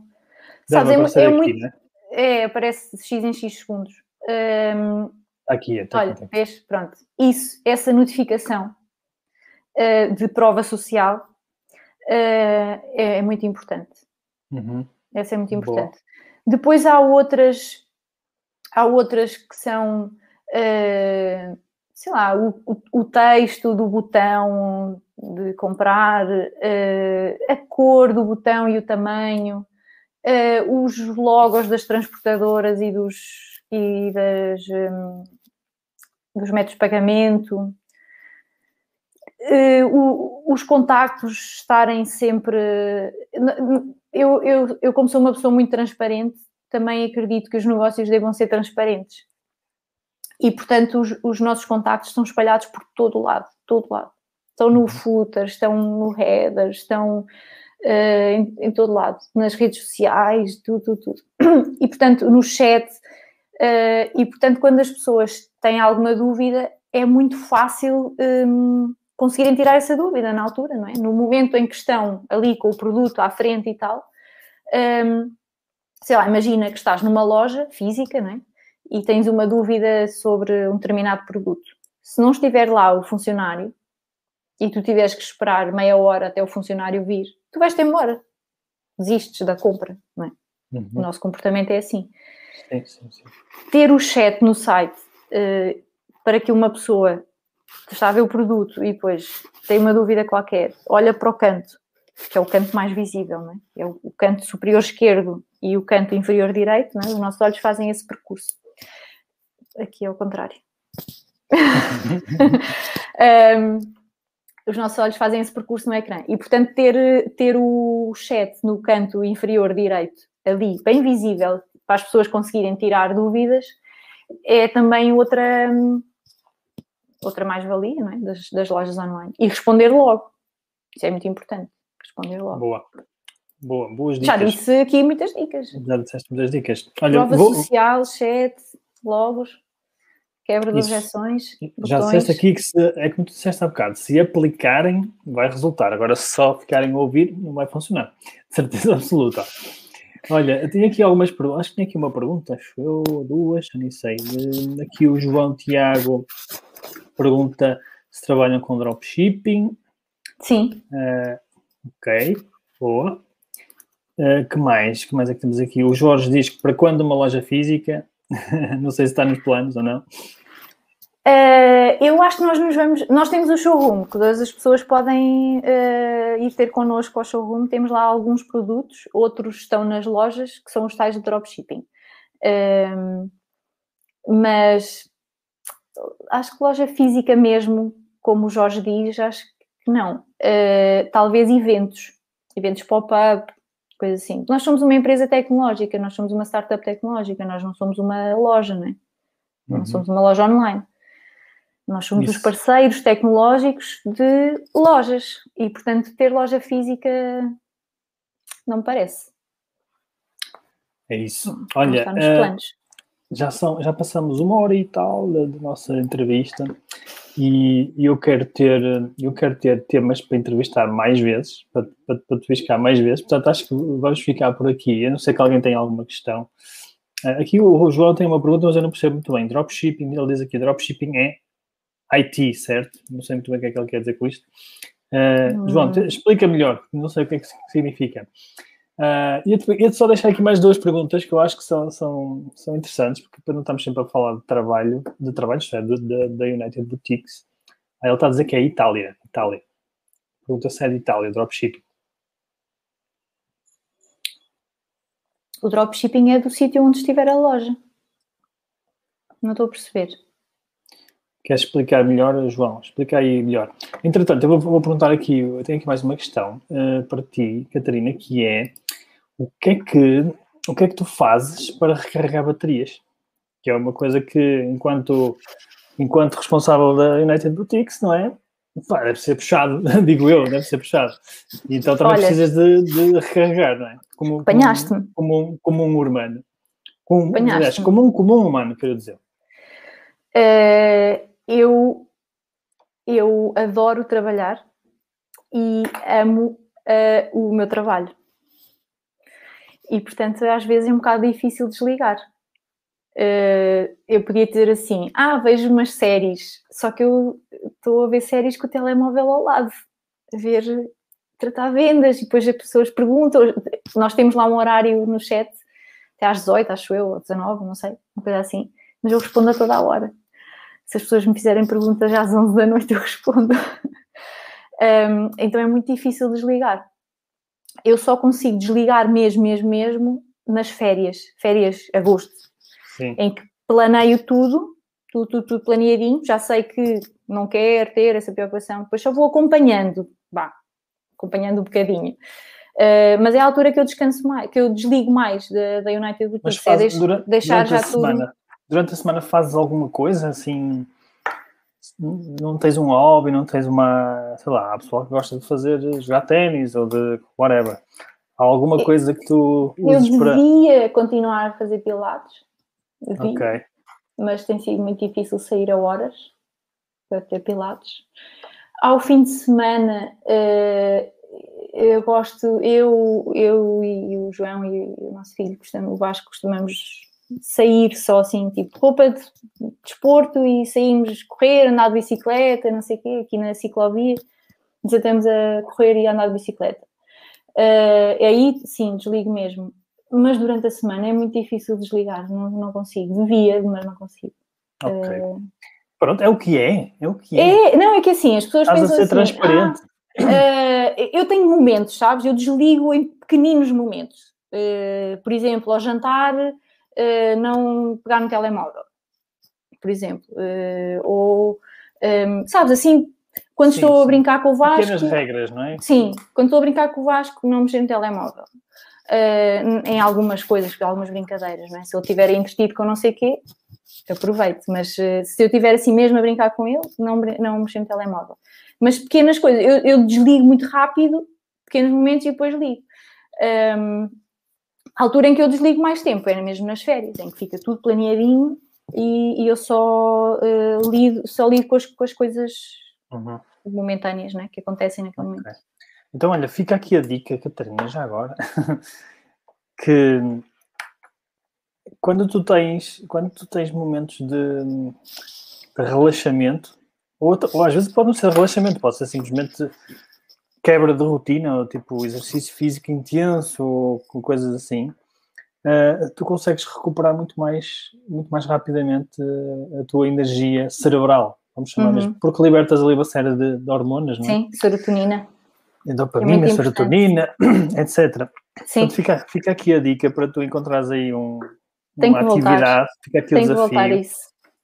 Deve
Sabes, é é,
aqui,
muito...
né?
É, aparece X em X segundos.
Está aqui, está
Olha,
aqui.
vês? Pronto. Isso, essa notificação eh, de prova social eh, é, é muito importante.
Uhum.
Essa é muito
Boa.
importante. Depois há outras, há outras que são, eh, sei lá, o, o- o texto do botão de comprar, eh, a cor do botão e o tamanho, eh, os logos das transportadoras e dos e das, hum, dos métodos de pagamento, eh, o- os contactos estarem sempre. Eu, eu, eu, como sou uma pessoa muito transparente, também acredito que os negócios devam ser transparentes. E, portanto, os, os nossos contactos estão espalhados por todo o lado, todo lado. Estão no footer, estão no header, estão eh, em, em todo lado, nas redes sociais, tudo, tudo, tudo. *clears throat* E, portanto, no chat. eh, e, portanto, quando as pessoas têm alguma dúvida, é muito fácil hum, conseguirem tirar essa dúvida na altura, não é? No momento em que estão ali com o produto à frente e tal, hum, sei lá, imagina que estás numa loja física, não é? E tens uma dúvida sobre um determinado produto. Se não estiver lá o funcionário e tu tiveres que esperar meia hora até o funcionário vir, tu vais-te embora. Desistes da compra, não é? O
Uhum.
nosso comportamento é assim
Sim, sim, sim.
ter o chat no site eh, para que uma pessoa está a ver o produto e depois tem uma dúvida qualquer, olha para o canto, que é o canto mais visível, não é? É o, o canto superior esquerdo e o canto inferior direito, não é? Os nossos olhos fazem esse percurso. Aqui é o contrário. *laughs* *laughs* Um, os nossos olhos fazem esse percurso no ecrã. E, portanto, ter, ter o chat no canto inferior direito, ali, bem visível, para as pessoas conseguirem tirar dúvidas, é também outra, outra mais-valia é? das, das lojas online. E responder logo. Isso é muito importante. Responder logo.
Boa. Boa, boas dicas.
Já disse aqui muitas dicas.
Já disseste muitas dicas. Olha,
Prova
vou...
social, chat, logos, quebra de objeções.
Já disseste aqui que se, é como tu disseste há bocado, se aplicarem, vai resultar. Agora, se só ficarem a ouvir, não vai funcionar. De certeza *laughs* absoluta. Olha, eu tenho aqui algumas perguntas. Acho que tem aqui uma pergunta, acho eu, duas, nem sei. Eh, Aqui o João Tiago pergunta se trabalham com dropshipping.
Sim.
Ok, boa. Eh, que mais? que mais é que temos aqui? O Jorge diz que para quando uma loja física? *laughs* não sei se está nos planos ou não.
Eh, eu acho que nós nos vamos. Nós temos o showroom, que todas as pessoas podem eh, ir ter connosco ao showroom. Temos lá alguns produtos, outros estão nas lojas, que são os tais de dropshipping. Ehm, mas acho que loja física mesmo, como o Jorge diz, acho que não. Eh, talvez eventos, eventos pop-up, coisa assim. Nós somos uma empresa tecnológica, nós somos uma startup tecnológica, nós não somos uma loja, não é? Não
Uhum.
somos uma loja online. Nós somos os
Isso.
parceiros tecnológicos de lojas e, portanto, ter loja física não me parece.
É isso. Olha,
planos.
Já, são, já passamos uma hora e tal da, da nossa entrevista e, e eu quero ter eu quero ter temas para entrevistar mais vezes, para, para, para te cá mais vezes, portanto acho que vamos ficar por aqui. Eu não sei que alguém tem alguma questão. Eh, Aqui o, João tem uma pergunta, mas eu não percebo muito bem. Dropshipping, ele diz aqui, dropshipping é IT, certo? Não sei muito bem o que é que ele quer dizer com isto.
Hum.
João, te- explica melhor, não sei o que é que significa. Uh, ia-te ia-te só deixar aqui mais duas perguntas que eu acho que são, são, são interessantes, porque não estamos sempre a falar de trabalho, de trabalho, é, da United Boutiques. Aí ele está a dizer que é Itália. Itália. Pergunta se é de Itália, dropshipping.
O dropshipping é do sítio onde estiver a loja. Não estou a perceber.
Queres explicar melhor, João? Explica aí melhor. Entretanto, eu vou, vou perguntar aqui, eu tenho aqui mais uma questão uh, para ti, Catarina, que é o que é que, o que é que tu fazes para recarregar baterias? Que é uma coisa que, enquanto, enquanto responsável da United Boutiques, não é? Pá, deve ser puxado, *laughs* digo eu, deve ser puxado. Então também
Olha.
precisas de, de recarregar, não é? Como, como,
Apanhaste-me.
como, um- como um humano. Como, aliás, como um comum humano, quero dizer.
Eh, eu, eu adoro trabalhar e amo eh, o meu trabalho. E, portanto, às vezes é um bocado difícil desligar. Eh, eu podia dizer assim: ah, vejo umas séries, só que eu estou a ver séries com o telemóvel ao lado, a ver, tratar vendas, e depois as pessoas perguntam. Nós temos lá um horário no chat, até às 18, acho eu, ou 19, não sei, uma coisa assim, mas eu respondo a toda a hora. Se as pessoas me fizerem perguntas às 11 da noite, eu respondo. *laughs* Um, então é muito difícil desligar. Eu só consigo desligar mesmo, mesmo, mesmo nas férias, férias agosto,
Sim.
em que planeio tudo, tudo, tudo, tudo planeadinho, já sei que não quero ter essa preocupação, depois só vou acompanhando, vá, acompanhando um bocadinho. Uh, mas é a altura que eu descanso mais, que eu desligo mais da, da United
Mas
Boutiques, é
durante,
deixar
durante
já tudo.
semana, durante a semana fazes alguma coisa assim? Não tens um hobby, não tens uma, sei lá, há pessoal que gosta de fazer jogar ténis ou de whatever. Há alguma coisa que tu
Eu
uses para.
devia continuar a fazer pilates, devia,
Ok.
mas tem sido muito difícil sair a horas para ter pilates. Ao fim de semana, eh, eu gosto, eu, eu e o João e o nosso filho, o Vasco, costumamos sair só assim, tipo roupa de desporto e saímos correr, andar de bicicleta, não sei o quê, aqui na ciclovia, desatamos a correr e a andar de bicicleta. Eh, aí sim, desligo mesmo. Mas durante a semana é muito difícil desligar, não, não consigo. Devia, mas não consigo.
Ok.
Eh,
Pronto, é o que é. É o que é.
é, não, é que assim, as pessoas
Estás a
pensam
ser
assim,
transparente.
"Ah, eh, eu tenho momentos, sabes? Eu desligo em pequeninos momentos. Eh, por exemplo, ao jantar, eh, não pegar no telemóvel. Por exemplo. Eh, ou, ehm, sabes, assim, quando
Sim,
estou a
sim.
brincar com o Vasco...
Pequenas regras, não é?
Sim, quando estou a brincar com o Vasco, não mexer no telemóvel. uh, em algumas coisas, algumas brincadeiras, não é? Se ele estiver entretido com não sei o quê, aproveito, mas uh, se eu estiver assim mesmo a brincar com ele, não, não mexer no telemóvel. Mas pequenas coisas, eu, eu desligo muito rápido, pequenos momentos e depois ligo. Um, a altura em que eu desligo mais tempo era mesmo nas férias, em que fica tudo planeadinho e, e eu só uh, lido, só lido com as, com as coisas uhum. momentâneas né, que acontecem naquele okay. momento.
Então, olha, fica aqui a dica, Catarina, já agora, *laughs* que quando tu tens, quando tu tens momentos de, de relaxamento, ou, ou, às vezes pode não ser relaxamento, pode ser simplesmente quebra de rotina, ou tipo exercício físico intenso, ou coisas assim, uh, tu consegues recuperar muito mais, muito mais rapidamente a tua energia cerebral, vamos chamar uhum. mesmo, porque libertas ali uma série de, de hormonas, não
é? Sim, serotonina.
Dopamina, é serotonina, *clears throat* etc. Sim. Portanto, fica, fica aqui a dica para tu encontrares aí um, uma atividade, voltar. fica aqui o Tenho desafio. Que voltar isso.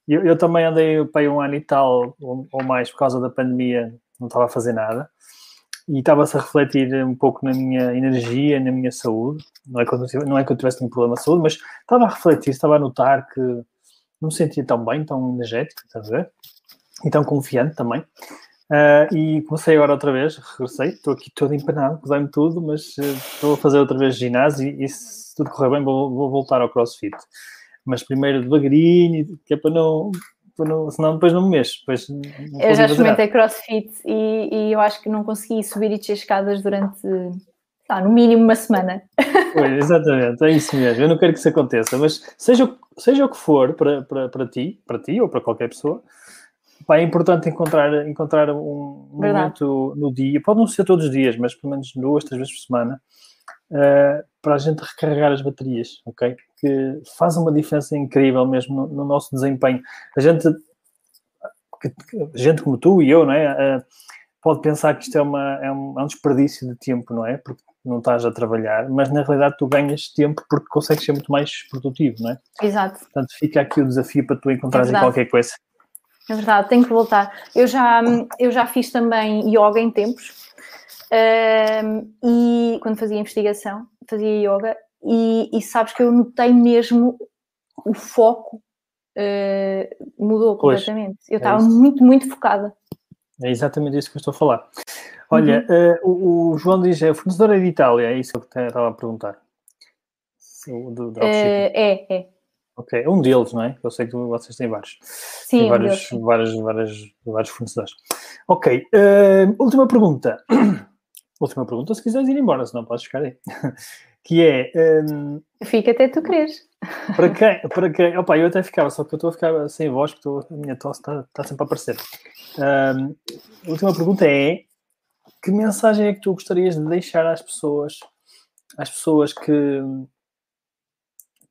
Eu, eu também andei para um ano e tal, ou, ou mais, por causa da pandemia, não estava a fazer nada e estava-se a refletir um pouco na minha energia, na minha saúde. Não é que eu, não é que eu tivesse nenhum problema de saúde, mas estava a refletir, estava a notar que não me sentia tão bem, tão energético, estás a ver? E tão confiante também. Uh, e comecei agora outra vez, regressei, estou aqui todo empanado, pesei-me tudo, mas uh, estou a fazer outra vez ginásio e, e se tudo correr bem vou, vou voltar ao crossfit. Mas primeiro devagarinho, que é para não, não, senão depois não me mexo. Depois
eu já experimentei crossfit e, e, eu acho que não consegui subir e descer escadas durante, tá, no mínimo, uma semana. *laughs*
Pois, exatamente, é isso mesmo. Eu não quero que isso aconteça, mas seja, seja o que for para, para, para ti, para ti ou para qualquer pessoa, pá, é importante encontrar, encontrar um Verdade. momento no dia, pode não ser todos os dias, mas pelo menos duas, três vezes por semana, uh, para a gente recarregar as baterias, ok? Que faz uma diferença incrível mesmo no, no nosso desempenho. A gente, gente como tu e eu, não é? Uh, pode pensar que isto é, uma, é, um, é um desperdício de tempo, não é? Porque não estás a trabalhar, mas na realidade tu ganhas tempo porque consegues ser muito mais produtivo, não é?
Exato.
Portanto, fica aqui o desafio para tu encontrares é qualquer coisa.
É verdade, tenho que voltar. Eu já, eu já fiz também yoga em tempos, e quando fazia investigação, fazia yoga, e, e, sabes que eu notei mesmo o foco uh, mudou completamente. Pois, eu estava é muito, muito focada.
É exatamente isso que eu estou a falar. Olha, uhum. uh, o, o, João diz, é fornecedor é de Itália, é isso que eu estava a perguntar.
Do, do uh, é, é.
Ok, um deles, não é? Eu sei que vocês têm vários.
Sim,
têm vários, um vários, vários, vários fornecedores. Ok, última pergunta. Última pergunta, se quiseres ir embora, senão podes ficar aí. *laughs* que é. Um,
Fica até tu queres.
Para quem? Para quem? Opa, eu até ficava, só que eu estou a ficar sem voz, porque estou, a minha tosse está, está sempre a aparecer. Um, a última pergunta é: que mensagem é que tu gostarias de deixar às pessoas, às pessoas que,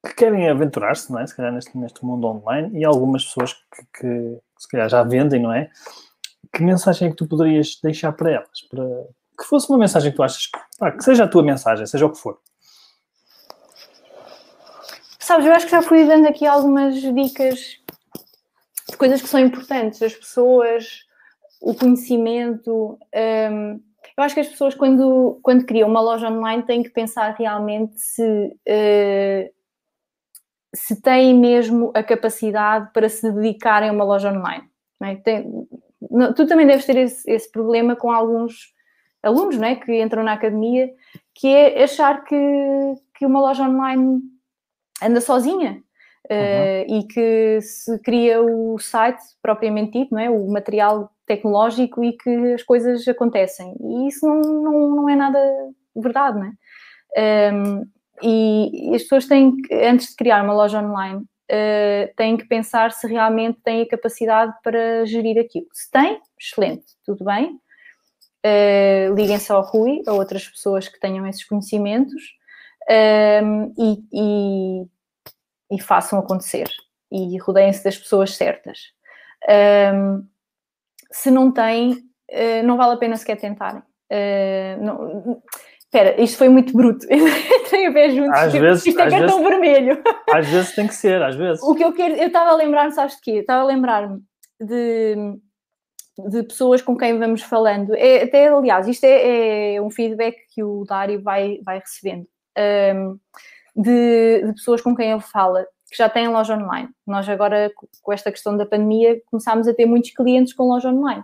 que querem aventurar-se, não é? Se calhar neste, neste mundo online, e algumas pessoas que, que, que se calhar já vendem, não é? Que mensagem é que tu poderias deixar para elas? Para, que fosse uma mensagem que tu achas que, pá, que seja a tua mensagem, seja o que for.
Sabes, eu acho que já fui dando aqui algumas dicas de coisas que são importantes, as pessoas, o conhecimento. Um, eu acho que as pessoas, quando, quando criam uma loja online, têm que pensar realmente se, uh, se têm mesmo a capacidade para se dedicarem a uma loja online. É? Tem, tu também deves ter esse, esse problema com alguns alunos né, que entram na academia, que é achar que, que uma loja online anda sozinha. Uhum. Uh, e que se cria o site propriamente dito, não é? o material tecnológico e que as coisas acontecem. E isso não, não, não é nada verdade, não é? Um, ehm, e, as pessoas têm que, antes de criar uma loja online, uh, têm que pensar se realmente têm a capacidade para gerir aquilo. Se tem, excelente, tudo bem uh, liguem-se ao Rui, a outras pessoas que tenham esses conhecimentos um, ehm, e, e, e, façam acontecer e rodeiem-se das pessoas certas. Um, ehm, se não têm, uh, não vale a pena sequer tentarem. Uh, não, Espera, isto foi muito bruto. *laughs* Tenho a ver juntos.
Às vezes,
isto é cartão
vezes,
vermelho. *laughs*
Às vezes tem que ser, às vezes.
O que eu quero, eu estava a lembrar-me, sabes de quê? Estava a lembrar-me de de pessoas com quem vamos falando. É, até, aliás, isto é, é, um feedback que o Dário vai, vai recebendo. um, de, de, pessoas com quem ele fala que já têm loja online. Nós agora, com esta questão da pandemia, começámos a ter muitos clientes com loja online.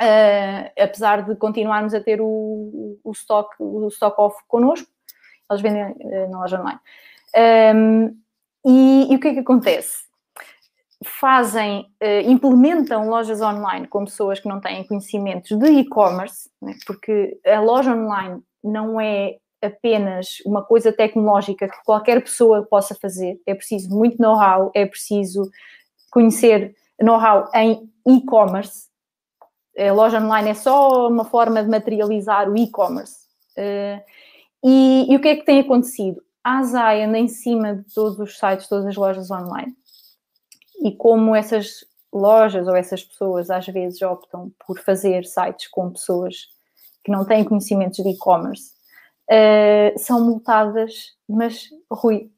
Uh, apesar de continuarmos a ter o, o, stock, o stock off connosco, eles vendem uh, na loja online. Um, e, e, o que é que acontece? Fazem, uh, implementam lojas online com pessoas que não têm conhecimentos de e-commerce, né? porque a loja online não é apenas uma coisa tecnológica que qualquer pessoa possa fazer, é preciso muito know-how, é preciso conhecer know-how em e-commerce, a loja online é só uma forma de materializar o e-commerce. Uh, e, e, o que é que tem acontecido? A anda em cima de todos os sites, todas as lojas online. E como essas lojas ou essas pessoas às vezes optam por fazer sites com pessoas que não têm conhecimentos de e-commerce, uh, são multadas, mas Rui,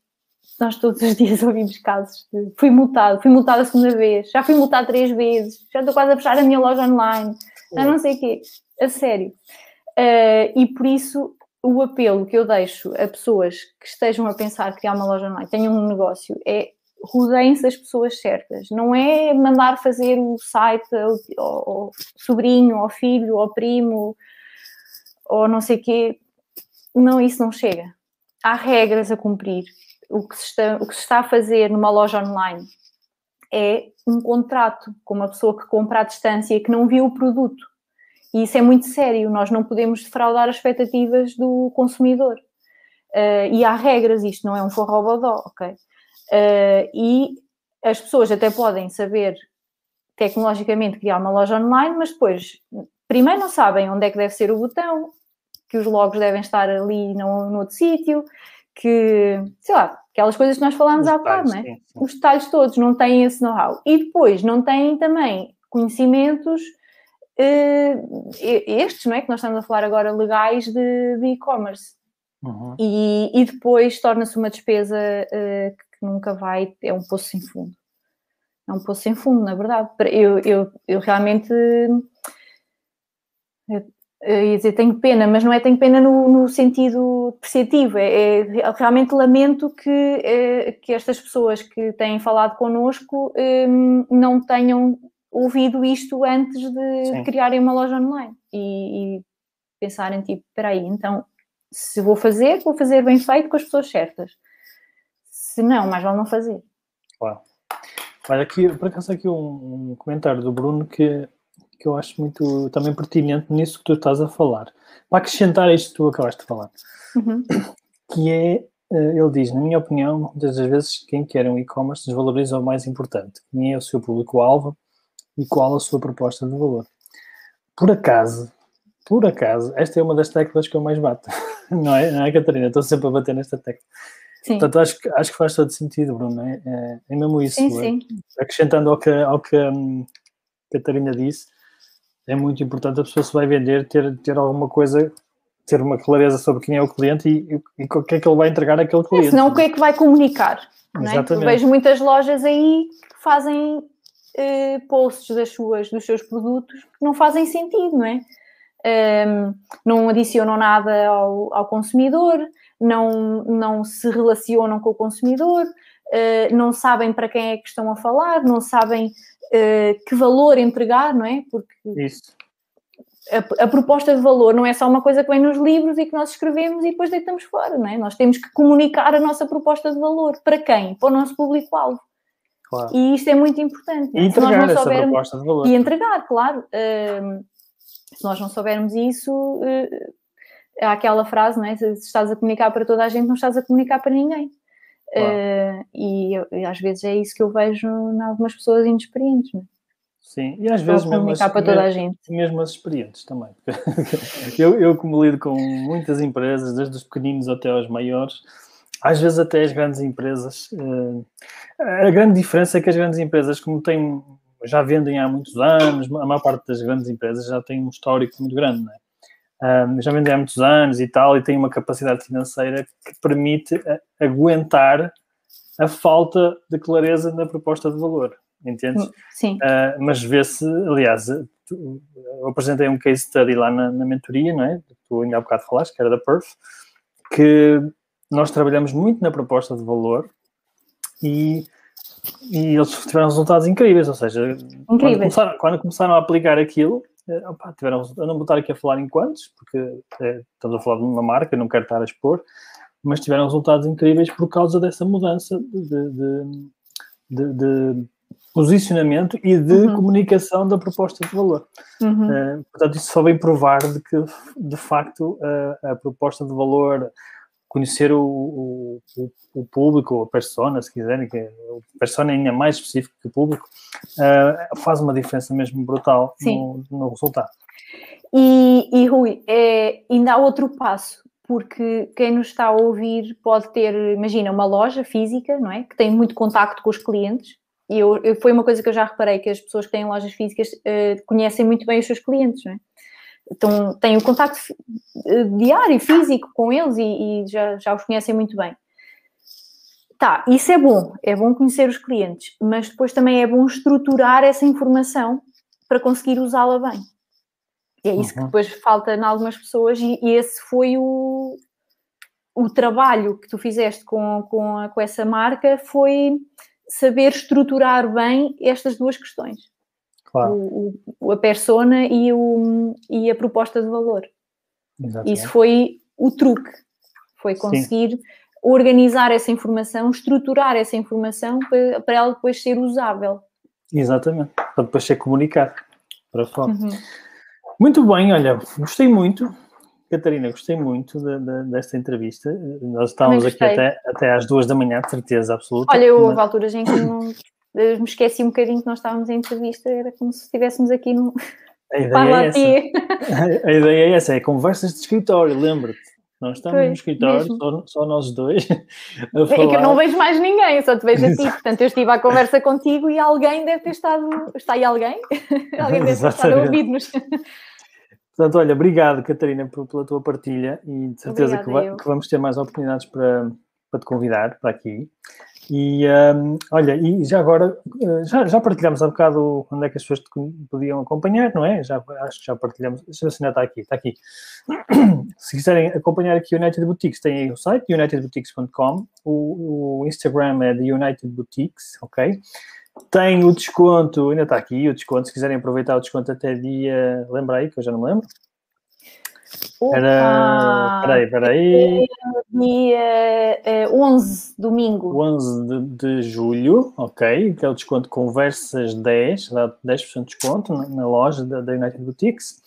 nós todos os *laughs* dias ouvimos casos de fui multado, fui multado a segunda vez, já fui multado três vezes, já estou quase a fechar a minha loja online, já não sei o quê, a sério. Uh, e por isso o apelo que eu deixo a pessoas que estejam a pensar criar uma loja online, tenham um negócio, é rodeiem-se das pessoas certas. Não é mandar fazer o site ao, ao, sobrinho, ao filho, ao primo, ou não sei quê. Não, isso não chega. Há regras a cumprir o que, se está, o que se está a fazer numa loja online é um contrato com uma pessoa que compra à distância e que não viu o produto. E isso é muito sério, nós não podemos defraudar as expectativas do consumidor. Uh, e há regras, isto não é um forrobodó, ok? Uh, e as pessoas até podem saber tecnologicamente criar uma loja online, mas depois, primeiro não sabem onde é que deve ser o botão, que os logos devem estar ali no, no outro sítio, que, sei lá, aquelas coisas que nós falámos há bocado, não é? Sim, sim. Os detalhes todos não têm esse know-how. E depois não têm também conhecimentos uh, estes, não é? Que nós estamos a falar agora legais de e-commerce. Uhum. E, e, depois torna-se uma despesa uh, que nunca vai, é um poço sem fundo. É um poço sem fundo, na verdade. Eu, eu, eu realmente ia dizer tenho pena, mas não é tenho pena no, no sentido depreciativo, é, é, realmente lamento que, é, que estas pessoas que têm falado connosco um, não tenham ouvido isto antes de Sim. criarem uma loja online e, e pensarem tipo, espera aí, então se vou fazer, vou fazer bem feito com as pessoas certas. Se não, mais vale não fazer.
Claro. Olha, aqui, por acaso aqui um, um comentário do Bruno que que eu acho muito também pertinente nisso que tu estás a falar. Para acrescentar isto que tu acabaste de falar, uhum. que é, eh, ele diz, na minha opinião, muitas das vezes quem quer um e-commerce desvaloriza o mais importante, quem é o seu público-alvo e qual a sua proposta de valor. Por acaso, por acaso, esta é uma das teclas que eu mais bato, *laughs* não é, não é Catarina? Estou sempre a bater nesta tecla. Sim. Portanto, acho, acho que faz todo sentido, Bruno. É, é, é mesmo isso. Sim, é? sim. Acrescentando ao que, ao que a hum, Catarina disse, é muito importante a pessoa se vai vender ter, ter alguma coisa, ter uma clareza sobre quem é o cliente e, e, e o que é que ele vai entregar àquele cliente. É,
senão o que é que vai comunicar? É? Vejo muitas lojas aí que fazem eh, posts das suas, dos seus produtos que não fazem sentido, não é? Um, não adicionam nada ao, ao, consumidor, não, não se relacionam com o consumidor, uh, não sabem para quem é que estão a falar, não sabem uh, que valor entregar, não é? Porque Isso. A, a, proposta de valor não é só uma coisa que vem nos livros e que nós escrevemos e depois deitamos fora, não é? Nós temos que comunicar a nossa proposta de valor. Para quem? Para o nosso público-alvo. Claro. E isto é muito importante.
E entregar se nós não soubermos, proposta de valor.
E entregar, claro. Uh, se nós não soubermos isso, aquela frase, não é? Se estás a comunicar para toda a gente, não estás a comunicar para ninguém. Uh, e, e, às vezes é isso que eu vejo em algumas pessoas inexperientes. Não? É?
Sim, e às vezes mesmo as, para toda a gente. mesmo as experientes também. *laughs* eu, eu, como lido com muitas empresas, desde os pequeninos até aos maiores, às vezes até as grandes empresas, uh, a grande diferença é que as grandes empresas, como têm, já vendem há muitos anos, a maior parte das grandes empresas já tem um histórico muito grande, não é? Um, já vendem há muitos anos e tal, e tem uma capacidade financeira que permite aguentar a falta de clareza na proposta de valor, entendes?
Sim. Uh,
mas vê-se, aliás, tu, eu apresentei um case study lá na, na mentoria, não é? Tu ainda há bocado falaste, que era da Perf, que nós trabalhamos muito na proposta de valor e, e eles tiveram resultados incríveis, ou seja, incríveis. Quando, começaram, quando começaram a aplicar aquilo, eh, opa, tiveram, eu não vou estar aqui a falar em quantos, porque é, estamos a falar de uma marca, não quero estar a expor, mas tiveram resultados incríveis por causa dessa mudança de, de, de, de posicionamento e de uhum. comunicação da proposta de valor. Uhum. Uh, portanto, isso só vem provar de que, de facto, uh, a proposta de valor, conhecer o, o, o, público, a persona, se quiserem, que a persona ainda mais específico que o público, uh, faz uma diferença mesmo brutal no, no, resultado.
E, e Rui, é, ainda há outro passo, porque quem nos está a ouvir pode ter, imagina, uma loja física, não é? Que tem muito contacto com os clientes, e eu, eu, foi uma coisa que eu já reparei, que as pessoas que têm lojas físicas uh, conhecem muito bem os seus clientes, não é? Então, têm o contacto eh, diário, físico com eles e, e, já, já os conhecem muito bem. Tá, isso é bom, é bom conhecer os clientes, mas depois também é bom estruturar essa informação para conseguir usá-la bem. E é isso uhum. que depois falta em algumas pessoas, e, e, esse foi o, o trabalho que tu fizeste com, com, a, com essa marca, foi saber estruturar bem estas duas questões. Claro. O, o, a persona e, o, e a proposta de valor. Exatamente. Isso foi o truque. Foi conseguir Sim. organizar essa informação, estruturar essa informação para, para ela depois ser usável.
Exatamente. Para depois ser comunicado para fora. Uhum. Muito bem, olha, gostei muito. Catarina, gostei muito de, de, desta entrevista. Nós estávamos aqui até, até às duas da manhã, de certeza absoluta.
Olha, eu houve alturas em que não, me esqueci um bocadinho que nós estávamos em entrevista, era como se estivéssemos aqui no.
A *laughs* ideia, é essa. *laughs* a ideia é essa, é conversas de escritório, lembra-te. Nós estamos pois, no escritório, só, só, nós dois. *laughs*
É que eu não vejo mais ninguém, só te vejo a ti. Portanto, eu estive à conversa contigo e alguém deve ter estado. Está aí alguém? alguém deve ter estado a ouvir-nos.
Portanto, olha, obrigado, Catarina, pela tua partilha e de certeza que, vai, que, vamos ter mais oportunidades para, para te convidar para aqui. E um, olha, e já agora, eh, já, já partilhamos há bocado onde é que as pessoas podiam acompanhar, não é? Já, acho que já partilhamos. Se ainda está aqui, está aqui. *clears throat* Se quiserem acompanhar aqui o United Boutiques, tem aí o site, unitedboutiques.com. O, o Instagram é de United Boutiques, ok? Tem o desconto, ainda está aqui o desconto, se quiserem aproveitar o desconto até dia. Lembra aí, que eu já não lembro. Era. Peraí, peraí.
Dia 11, eh, domingo.
11 de, de, julho, ok. Que é o desconto Conversas 10, dá 10% de desconto na, na loja da, da, United Boutiques.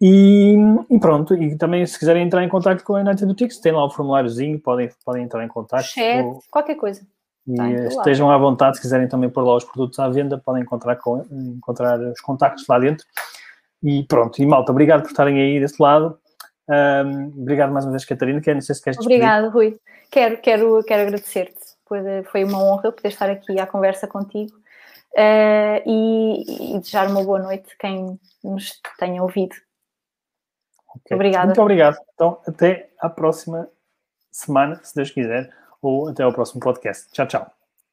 E, e, pronto, e também se quiserem entrar em contato com a United Boutiques, tem lá o formuláriozinho, podem, podem entrar em contato.
Chat, qualquer coisa.
E tá, estejam à vontade, se quiserem também pôr lá os produtos à venda, podem encontrar, com, encontrar os contactos lá dentro. E pronto, e malta, obrigado por estarem aí desse lado. Um, obrigado mais uma vez, Catarina. Quer, não sei se queres
Obrigado, Rui. Quero, quero, quero agradecer-te. Foi uma honra poder estar aqui à conversa contigo uh, e, e, desejar uma boa noite a quem nos tenha ouvido.
Okay. Obrigada. Muito obrigado. Então, até à próxima semana, se Deus quiser, ou até ao próximo podcast. Tchau, tchau.